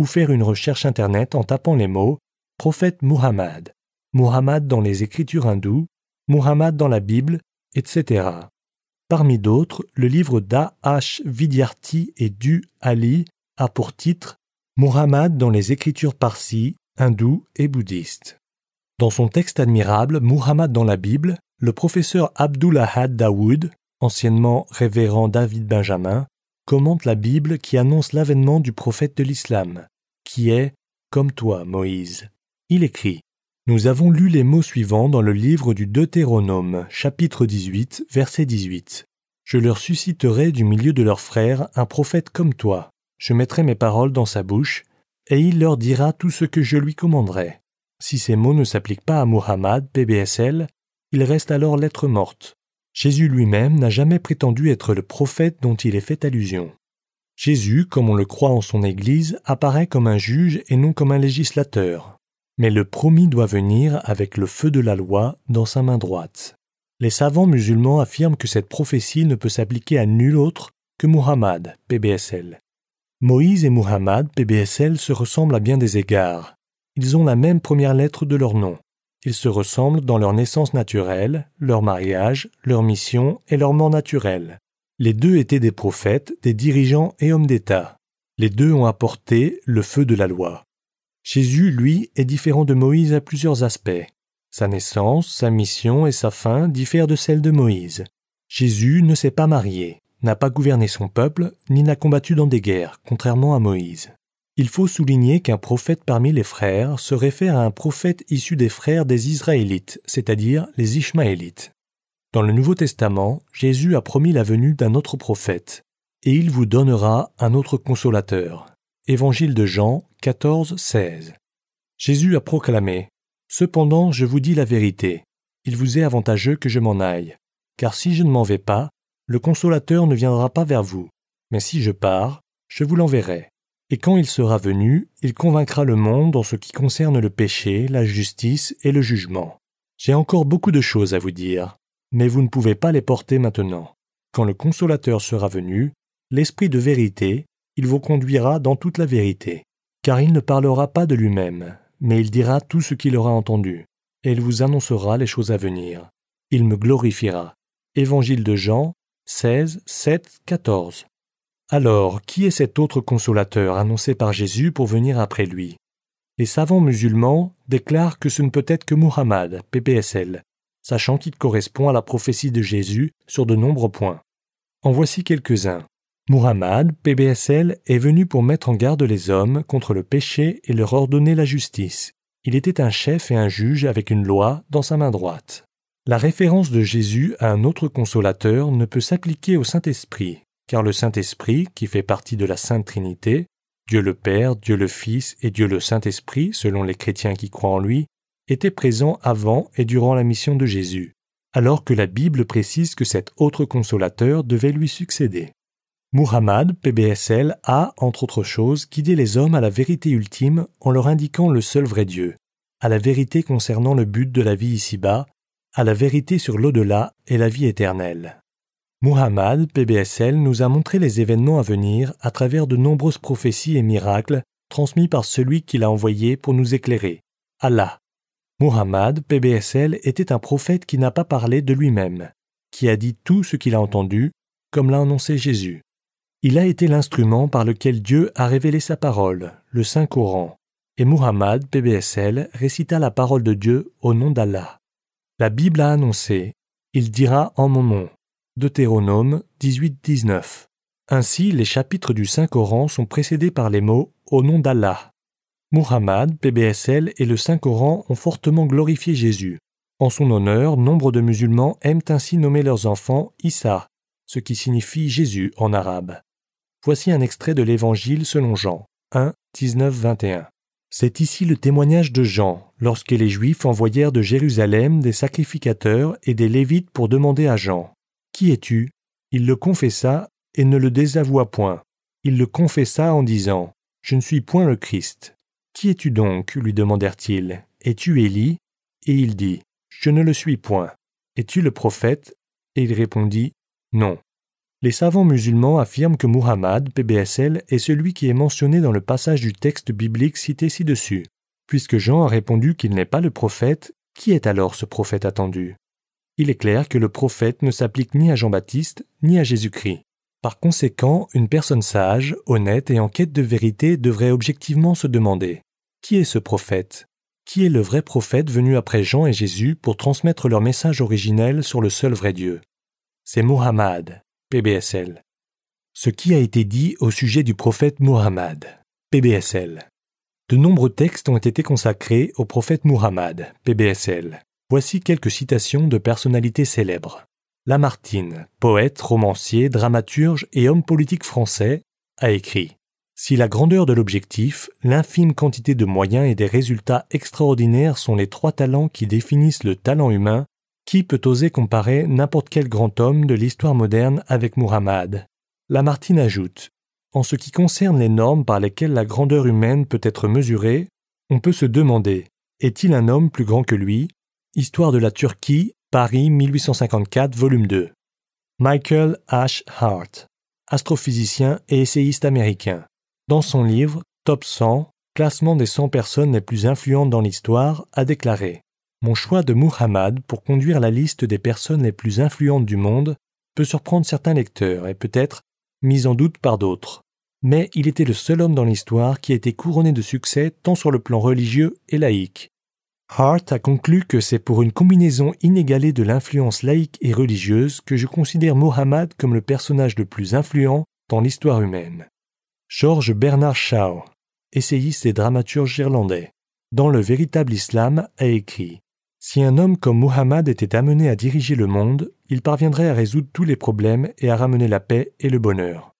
ou faire une recherche Internet en tapant les mots prophète Muhammad, Muhammad dans les écritures hindoues, Muhammad dans la Bible, etc. Parmi d'autres, le livre d'A. H. Vidyarthi et Du Ali a pour titre Muhammad dans les écritures parsis, hindoues et bouddhistes. Dans son texte admirable Muhammad dans la Bible, le professeur Abdullah Daoud, anciennement révérend David Benjamin, commente la Bible qui annonce l'avènement du prophète de l'islam, qui est comme toi, Moïse. Il écrit Nous avons lu les mots suivants dans le livre du Deutéronome, chapitre 18, verset 18. Je leur susciterai du milieu de leurs frères un prophète comme toi. Je mettrai mes paroles dans sa bouche, et il leur dira tout ce que je lui commanderai. Si ces mots ne s'appliquent pas à Muhammad, PBSL, il reste alors lettre morte. Jésus lui-même n'a jamais prétendu être le prophète dont il est fait allusion. Jésus, comme on le croit en son Église, apparaît comme un juge et non comme un législateur. Mais le promis doit venir avec le feu de la loi dans sa main droite. Les savants musulmans affirment que cette prophétie ne peut s'appliquer à nul autre que Muhammad, PBSL. Moïse et Muhammad, PBSL, se ressemblent à bien des égards. Ils ont la même première lettre de leur nom. Ils se ressemblent dans leur naissance naturelle, leur mariage, leur mission et leur mort naturelle. Les deux étaient des prophètes, des dirigeants et hommes d'État. Les deux ont apporté le feu de la loi. Jésus, lui, est différent de Moïse à plusieurs aspects. Sa naissance, sa mission et sa fin diffèrent de celles de Moïse. Jésus ne s'est pas marié, n'a pas gouverné son peuple, ni n'a combattu dans des guerres, contrairement à Moïse. Il faut souligner qu'un prophète parmi les frères se réfère à un prophète issu des frères des Israélites, c'est-à-dire les Ishmaélites. Dans le Nouveau Testament, Jésus a promis la venue d'un autre prophète, et il vous donnera un autre consolateur. Évangile de Jean 14, 16. Jésus a proclamé Cependant, je vous dis la vérité. Il vous est avantageux que je m'en aille. Car si je ne m'en vais pas, le consolateur ne viendra pas vers vous. Mais si je pars, je vous l'enverrai. Et quand il sera venu, il convaincra le monde en ce qui concerne le péché, la justice et le jugement. J'ai encore beaucoup de choses à vous dire, mais vous ne pouvez pas les porter maintenant. Quand le consolateur sera venu, l'Esprit de vérité, il vous conduira dans toute la vérité, car il ne parlera pas de lui-même, mais il dira tout ce qu'il aura entendu, et il vous annoncera les choses à venir. Il me glorifiera. Évangile de Jean 16, 7, 14. Alors, qui est cet autre consolateur annoncé par Jésus pour venir après lui? Les savants musulmans déclarent que ce ne peut être que Muhammad, PPSL, sachant qu'il correspond à la prophétie de Jésus sur de nombreux points. En voici quelques-uns. Muhammad, PBSL, est venu pour mettre en garde les hommes contre le péché et leur ordonner la justice. Il était un chef et un juge avec une loi dans sa main droite. La référence de Jésus à un autre consolateur ne peut s'appliquer au Saint-Esprit, car le Saint-Esprit, qui fait partie de la Sainte Trinité, Dieu le Père, Dieu le Fils et Dieu le Saint-Esprit, selon les chrétiens qui croient en lui, était présent avant et durant la mission de Jésus, alors que la Bible précise que cet autre consolateur devait lui succéder. Muhammad, PBSL, a, entre autres choses, guidé les hommes à la vérité ultime en leur indiquant le seul vrai Dieu, à la vérité concernant le but de la vie ici-bas, à la vérité sur l'au-delà et la vie éternelle. Muhammad, PBSL, nous a montré les événements à venir à travers de nombreuses prophéties et miracles transmis par celui qui l'a envoyé pour nous éclairer, Allah. Muhammad, PBSL, était un prophète qui n'a pas parlé de lui-même, qui a dit tout ce qu'il a entendu, comme l'a annoncé Jésus. Il a été l'instrument par lequel Dieu a révélé sa parole, le Saint-Coran, et Muhammad, PBSL, récita la parole de Dieu au nom d'Allah. La Bible a annoncé Il dira en mon nom. Deutéronome 18-19. Ainsi, les chapitres du Saint-Coran sont précédés par les mots Au nom d'Allah. Muhammad, PBSL et le Saint-Coran ont fortement glorifié Jésus. En son honneur, nombre de musulmans aiment ainsi nommer leurs enfants Issa, ce qui signifie Jésus en arabe. Voici un extrait de l'Évangile selon Jean 1, 19, 21. C'est ici le témoignage de Jean, lorsque les Juifs envoyèrent de Jérusalem des sacrificateurs et des Lévites pour demander à Jean Qui es-tu? Il le confessa et ne le désavoua point. Il le confessa en disant Je ne suis point le Christ. Qui es-tu donc? lui demandèrent-ils. Es-tu Élie? Et il dit Je ne le suis point. Es-tu le prophète? Et il répondit Non. Les savants musulmans affirment que Muhammad, PBSL, est celui qui est mentionné dans le passage du texte biblique cité ci-dessus. Puisque Jean a répondu qu'il n'est pas le prophète, qui est alors ce prophète attendu? Il est clair que le prophète ne s'applique ni à Jean-Baptiste, ni à Jésus-Christ. Par conséquent, une personne sage, honnête et en quête de vérité devrait objectivement se demander Qui est ce prophète? Qui est le vrai prophète venu après Jean et Jésus pour transmettre leur message originel sur le seul vrai Dieu? C'est Muhammad, PBSL. Ce qui a été dit au sujet du prophète Muhammad. PBSL. De nombreux textes ont été consacrés au prophète Muhammad. PBSL. Voici quelques citations de personnalités célèbres. Lamartine, poète, romancier, dramaturge et homme politique français, a écrit Si la grandeur de l'objectif, l'infime quantité de moyens et des résultats extraordinaires sont les trois talents qui définissent le talent humain, qui peut oser comparer n'importe quel grand homme de l'histoire moderne avec Muhammad Lamartine ajoute En ce qui concerne les normes par lesquelles la grandeur humaine peut être mesurée, on peut se demander est-il un homme plus grand que lui? Histoire de la Turquie, Paris 1854, volume 2. Michael H. Hart, astrophysicien et essayiste américain. Dans son livre Top 100, classement des 100 personnes les plus influentes dans l'histoire, a déclaré mon choix de Muhammad pour conduire la liste des personnes les plus influentes du monde peut surprendre certains lecteurs et peut-être mis en doute par d'autres. mais il était le seul homme dans l'histoire qui a été couronné de succès tant sur le plan religieux et laïque. Hart a conclu que c'est pour une combinaison inégalée de l'influence laïque et religieuse que je considère Mohammed comme le personnage le plus influent dans l'histoire humaine. George Bernard Shaw, essayiste et dramaturge irlandais, dans Le véritable islam, a écrit Si un homme comme Muhammad était amené à diriger le monde, il parviendrait à résoudre tous les problèmes et à ramener la paix et le bonheur.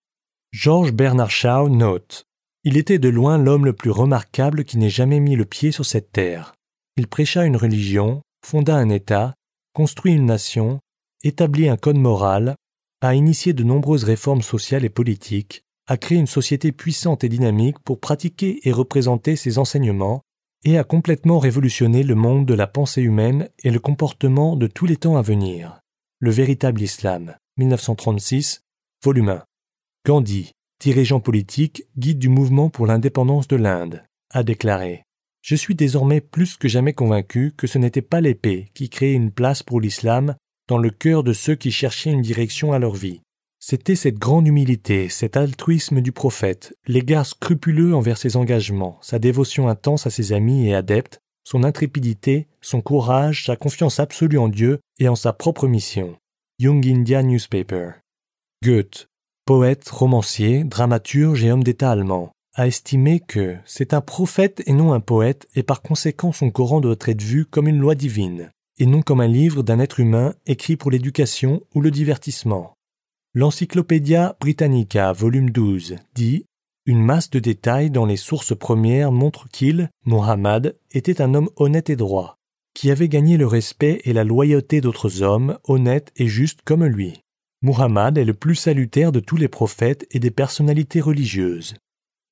George Bernard Shaw note Il était de loin l'homme le plus remarquable qui n'ait jamais mis le pied sur cette terre. Il prêcha une religion, fonda un État, construit une nation, établit un code moral, a initié de nombreuses réformes sociales et politiques, a créé une société puissante et dynamique pour pratiquer et représenter ses enseignements, et a complètement révolutionné le monde de la pensée humaine et le comportement de tous les temps à venir. Le véritable islam, 1936, volume 1. Gandhi, dirigeant politique, guide du mouvement pour l'indépendance de l'Inde, a déclaré Je suis désormais plus que jamais convaincu que ce n'était pas l'épée qui créait une place pour l'islam dans le cœur de ceux qui cherchaient une direction à leur vie, c'était cette grande humilité, cet altruisme du prophète, l'égard scrupuleux envers ses engagements, sa dévotion intense à ses amis et adeptes, son intrépidité, son courage, sa confiance absolue en Dieu et en sa propre mission. Young India Newspaper. Goethe, poète, romancier, dramaturge et homme d'État allemand, a estimé que c'est un prophète et non un poète, et par conséquent son Coran doit être vu comme une loi divine, et non comme un livre d'un être humain écrit pour l'éducation ou le divertissement. L'Encyclopédia Britannica, volume 12, dit Une masse de détails dans les sources premières montre qu'il, Mohammed, était un homme honnête et droit, qui avait gagné le respect et la loyauté d'autres hommes honnêtes et justes comme lui. Muhammad est le plus salutaire de tous les prophètes et des personnalités religieuses.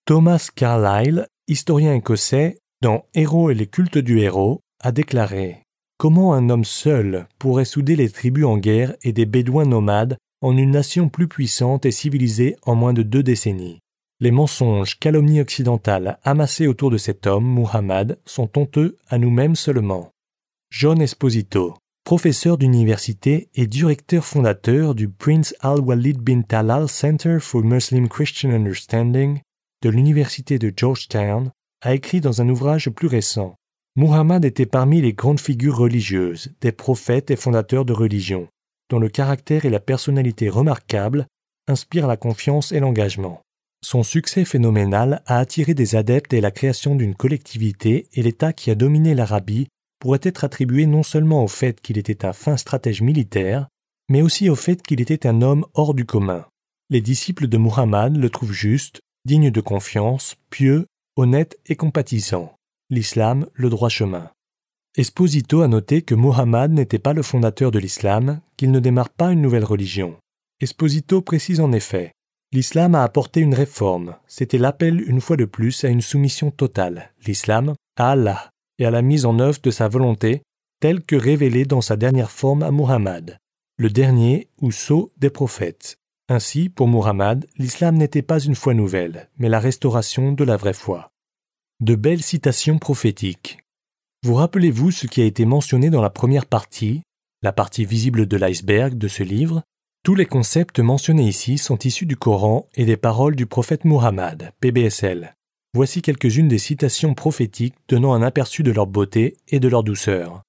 Thomas Carlyle, historien écossais, dans Héros et les cultes du héros, a déclaré Comment un homme seul pourrait souder les tribus en guerre et des bédouins nomades en une nation plus puissante et civilisée en moins de deux décennies? Les mensonges, calomnies occidentales amassés autour de cet homme, Muhammad, sont honteux à nous-mêmes seulement. John Esposito, professeur d'université et directeur fondateur du Prince Al-Walid bin Talal Center for Muslim Christian Understanding de l'université de Georgetown, a écrit dans un ouvrage plus récent. Muhammad était parmi les grandes figures religieuses, des prophètes et fondateurs de religions dont le caractère et la personnalité remarquables inspirent la confiance et l'engagement. Son succès phénoménal a attiré des adeptes et la création d'une collectivité et l'État qui a dominé l'Arabie pourrait être attribué non seulement au fait qu'il était un fin stratège militaire, mais aussi au fait qu'il était un homme hors du commun. Les disciples de Muhammad le trouvent juste, digne de confiance, pieux, honnête et compatissant. L'islam, le droit chemin. Esposito a noté que Muhammad n'était pas le fondateur de l'islam, qu'il ne démarre pas une nouvelle religion. Esposito précise en effet L'islam a apporté une réforme, c'était l'appel une fois de plus à une soumission totale, l'islam, à Allah, et à la mise en œuvre de sa volonté, telle que révélée dans sa dernière forme à Muhammad, le dernier ou sceau des prophètes. Ainsi, pour Muhammad, l'islam n'était pas une foi nouvelle, mais la restauration de la vraie foi. De belles citations prophétiques. Vous rappelez-vous ce qui a été mentionné dans la première partie, la partie visible de l'iceberg de ce livre Tous les concepts mentionnés ici sont issus du Coran et des paroles du prophète Muhammad, PBSL. Voici quelques-unes des citations prophétiques donnant un aperçu de leur beauté et de leur douceur.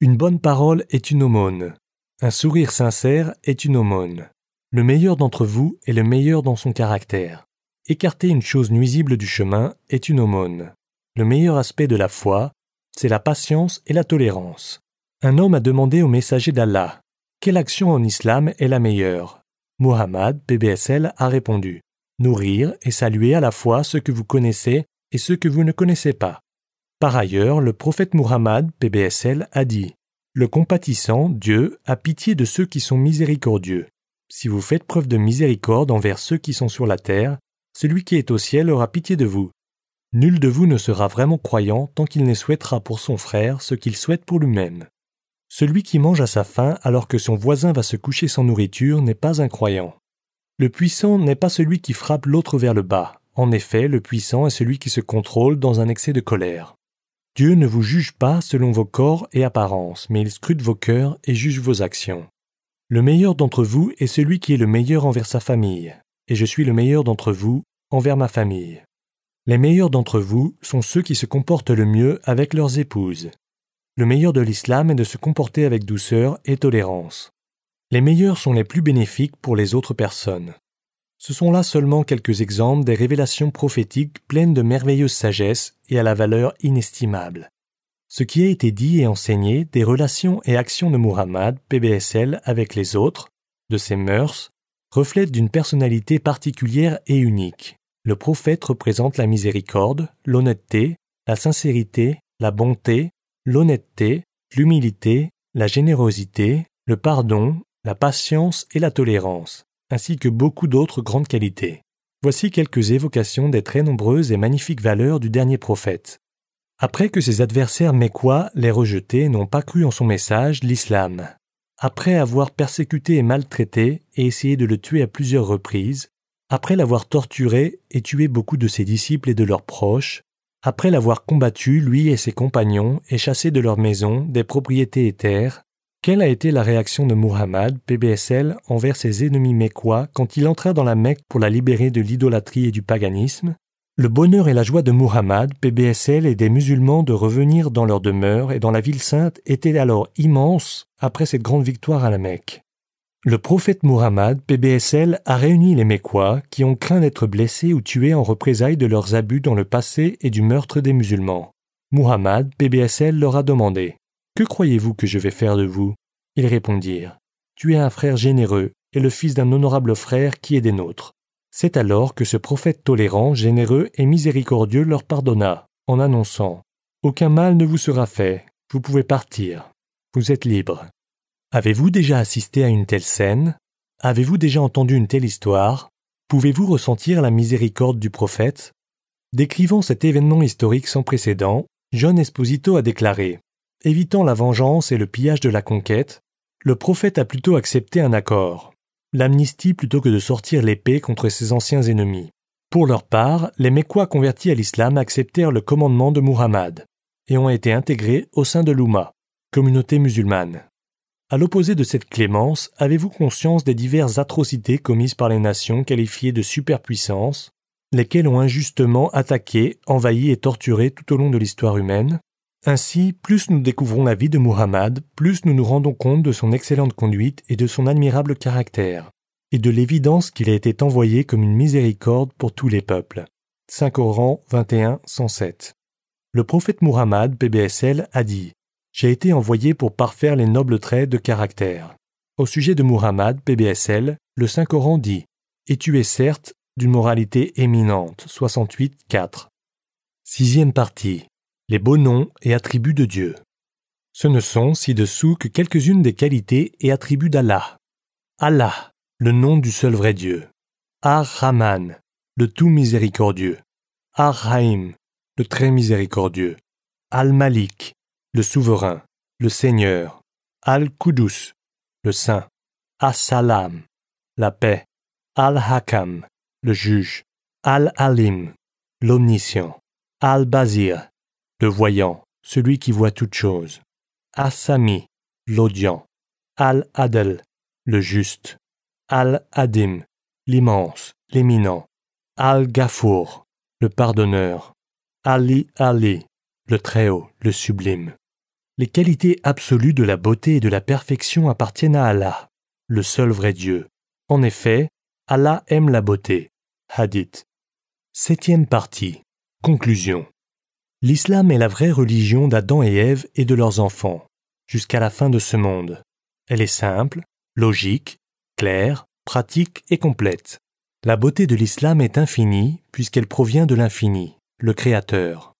Une bonne parole est une aumône. Un sourire sincère est une aumône. Le meilleur d'entre vous est le meilleur dans son caractère. Écarter une chose nuisible du chemin est une aumône. Le meilleur aspect de la foi c'est la patience et la tolérance. Un homme a demandé au messager d'Allah Quelle action en islam est la meilleure? Muhammad, PBSL, a répondu Nourrir et saluer à la fois ceux que vous connaissez et ceux que vous ne connaissez pas. Par ailleurs, le prophète Muhammad, PBSL, a dit Le compatissant, Dieu, a pitié de ceux qui sont miséricordieux. Si vous faites preuve de miséricorde envers ceux qui sont sur la terre, celui qui est au ciel aura pitié de vous. Nul de vous ne sera vraiment croyant tant qu'il ne souhaitera pour son frère ce qu'il souhaite pour lui-même. Celui qui mange à sa faim alors que son voisin va se coucher sans nourriture n'est pas un croyant. Le puissant n'est pas celui qui frappe l'autre vers le bas. En effet, le puissant est celui qui se contrôle dans un excès de colère. Dieu ne vous juge pas selon vos corps et apparences, mais il scrute vos cœurs et juge vos actions. Le meilleur d'entre vous est celui qui est le meilleur envers sa famille, et je suis le meilleur d'entre vous envers ma famille. Les meilleurs d'entre vous sont ceux qui se comportent le mieux avec leurs épouses. Le meilleur de l'islam est de se comporter avec douceur et tolérance. Les meilleurs sont les plus bénéfiques pour les autres personnes. Ce sont là seulement quelques exemples des révélations prophétiques pleines de merveilleuse sagesse et à la valeur inestimable. Ce qui a été dit et enseigné des relations et actions de Muhammad, PBSL, avec les autres, de ses mœurs, reflète d'une personnalité particulière et unique. Le prophète représente la miséricorde, l'honnêteté, la sincérité, la bonté, l'honnêteté, l'humilité, la générosité, le pardon, la patience et la tolérance ainsi que beaucoup d'autres grandes qualités. Voici quelques évocations des très nombreuses et magnifiques valeurs du dernier prophète. Après que ses adversaires mécois l'aient rejeté et n'ont pas cru en son message, l'islam. Après avoir persécuté et maltraité et essayé de le tuer à plusieurs reprises, après l'avoir torturé et tué beaucoup de ses disciples et de leurs proches, après l'avoir combattu, lui et ses compagnons, et chassé de leurs maisons, des propriétés et terres, quelle a été la réaction de Muhammad, PBSL, envers ses ennemis mécois quand il entra dans la Mecque pour la libérer de l'idolâtrie et du paganisme? Le bonheur et la joie de Muhammad, PBSL et des musulmans de revenir dans leur demeure et dans la ville sainte étaient alors immenses après cette grande victoire à la Mecque. Le prophète Muhammad, PBSL, a réuni les Mécois qui ont craint d'être blessés ou tués en représailles de leurs abus dans le passé et du meurtre des musulmans. Muhammad, PBSL, leur a demandé que croyez-vous que je vais faire de vous? Ils répondirent Tu es un frère généreux et le fils d'un honorable frère qui est des nôtres. C'est alors que ce prophète tolérant, généreux et miséricordieux leur pardonna, en annonçant Aucun mal ne vous sera fait, vous pouvez partir, vous êtes libre. Avez-vous déjà assisté à une telle scène? Avez-vous déjà entendu une telle histoire? Pouvez-vous ressentir la miséricorde du prophète? Décrivant cet événement historique sans précédent, John Esposito a déclaré Évitant la vengeance et le pillage de la conquête, le prophète a plutôt accepté un accord, l'amnistie plutôt que de sortir l'épée contre ses anciens ennemis. Pour leur part, les Mécois convertis à l'islam acceptèrent le commandement de Muhammad et ont été intégrés au sein de l'Oumma, communauté musulmane. À l'opposé de cette clémence, avez-vous conscience des diverses atrocités commises par les nations qualifiées de superpuissances, lesquelles ont injustement attaqué, envahi et torturé tout au long de l'histoire humaine? Ainsi, plus nous découvrons la vie de Muhammad, plus nous nous rendons compte de son excellente conduite et de son admirable caractère, et de l'évidence qu'il a été envoyé comme une miséricorde pour tous les peuples. 5 Coran 21 107. Le prophète Muhammad, BBSL, a dit J'ai été envoyé pour parfaire les nobles traits de caractère. Au sujet de Muhammad, BBSL, le Saint Coran dit Et tu es certes d'une moralité éminente. 68 4. Sixième partie les beaux noms et attributs de Dieu. Ce ne sont ci-dessous que quelques-unes des qualités et attributs d'Allah. Allah, le nom du seul vrai Dieu. Ar-Rahman, le tout miséricordieux. Ar-Rahim, le très miséricordieux. Al-Malik, le souverain, le Seigneur. Al-Qudus, le saint. As-Salam, la paix. Al-Hakam, le juge. Al-Alim, l'omniscient. Al-Bazir, le voyant, celui qui voit toutes choses. Asami, l'audient. Al-Adel, le juste. Al-Adim, l'immense, l'éminent. Al-Gafour, le pardonneur. Ali Ali, le Très-Haut, le sublime. Les qualités absolues de la beauté et de la perfection appartiennent à Allah, le seul vrai Dieu. En effet, Allah aime la beauté. Hadith. Septième partie. Conclusion. L'islam est la vraie religion d'Adam et Ève et de leurs enfants, jusqu'à la fin de ce monde. Elle est simple, logique, claire, pratique et complète. La beauté de l'islam est infinie puisqu'elle provient de l'infini, le Créateur.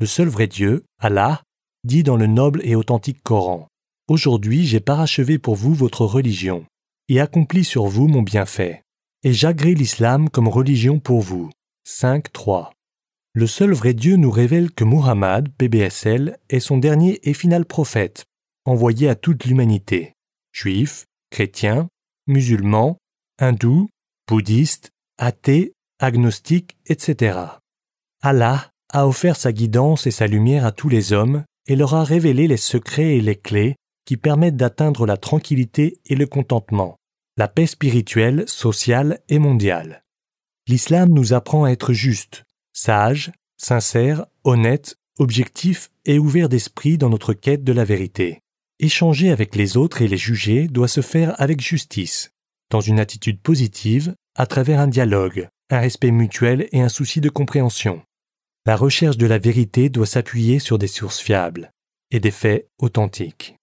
Le seul vrai Dieu, Allah, dit dans le noble et authentique Coran Aujourd'hui j'ai parachevé pour vous votre religion, et accompli sur vous mon bienfait, et j'agrée l'islam comme religion pour vous. 5, 3 le seul vrai Dieu nous révèle que Muhammad, PBSL, est son dernier et final prophète, envoyé à toute l'humanité, juifs, chrétiens, musulmans, hindous, bouddhistes, athées, agnostiques, etc. Allah a offert sa guidance et sa lumière à tous les hommes et leur a révélé les secrets et les clés qui permettent d'atteindre la tranquillité et le contentement, la paix spirituelle, sociale et mondiale. L'islam nous apprend à être juste, sage, sincère, honnête, objectif et ouvert d'esprit dans notre quête de la vérité. Échanger avec les autres et les juger doit se faire avec justice, dans une attitude positive, à travers un dialogue, un respect mutuel et un souci de compréhension. La recherche de la vérité doit s'appuyer sur des sources fiables et des faits authentiques.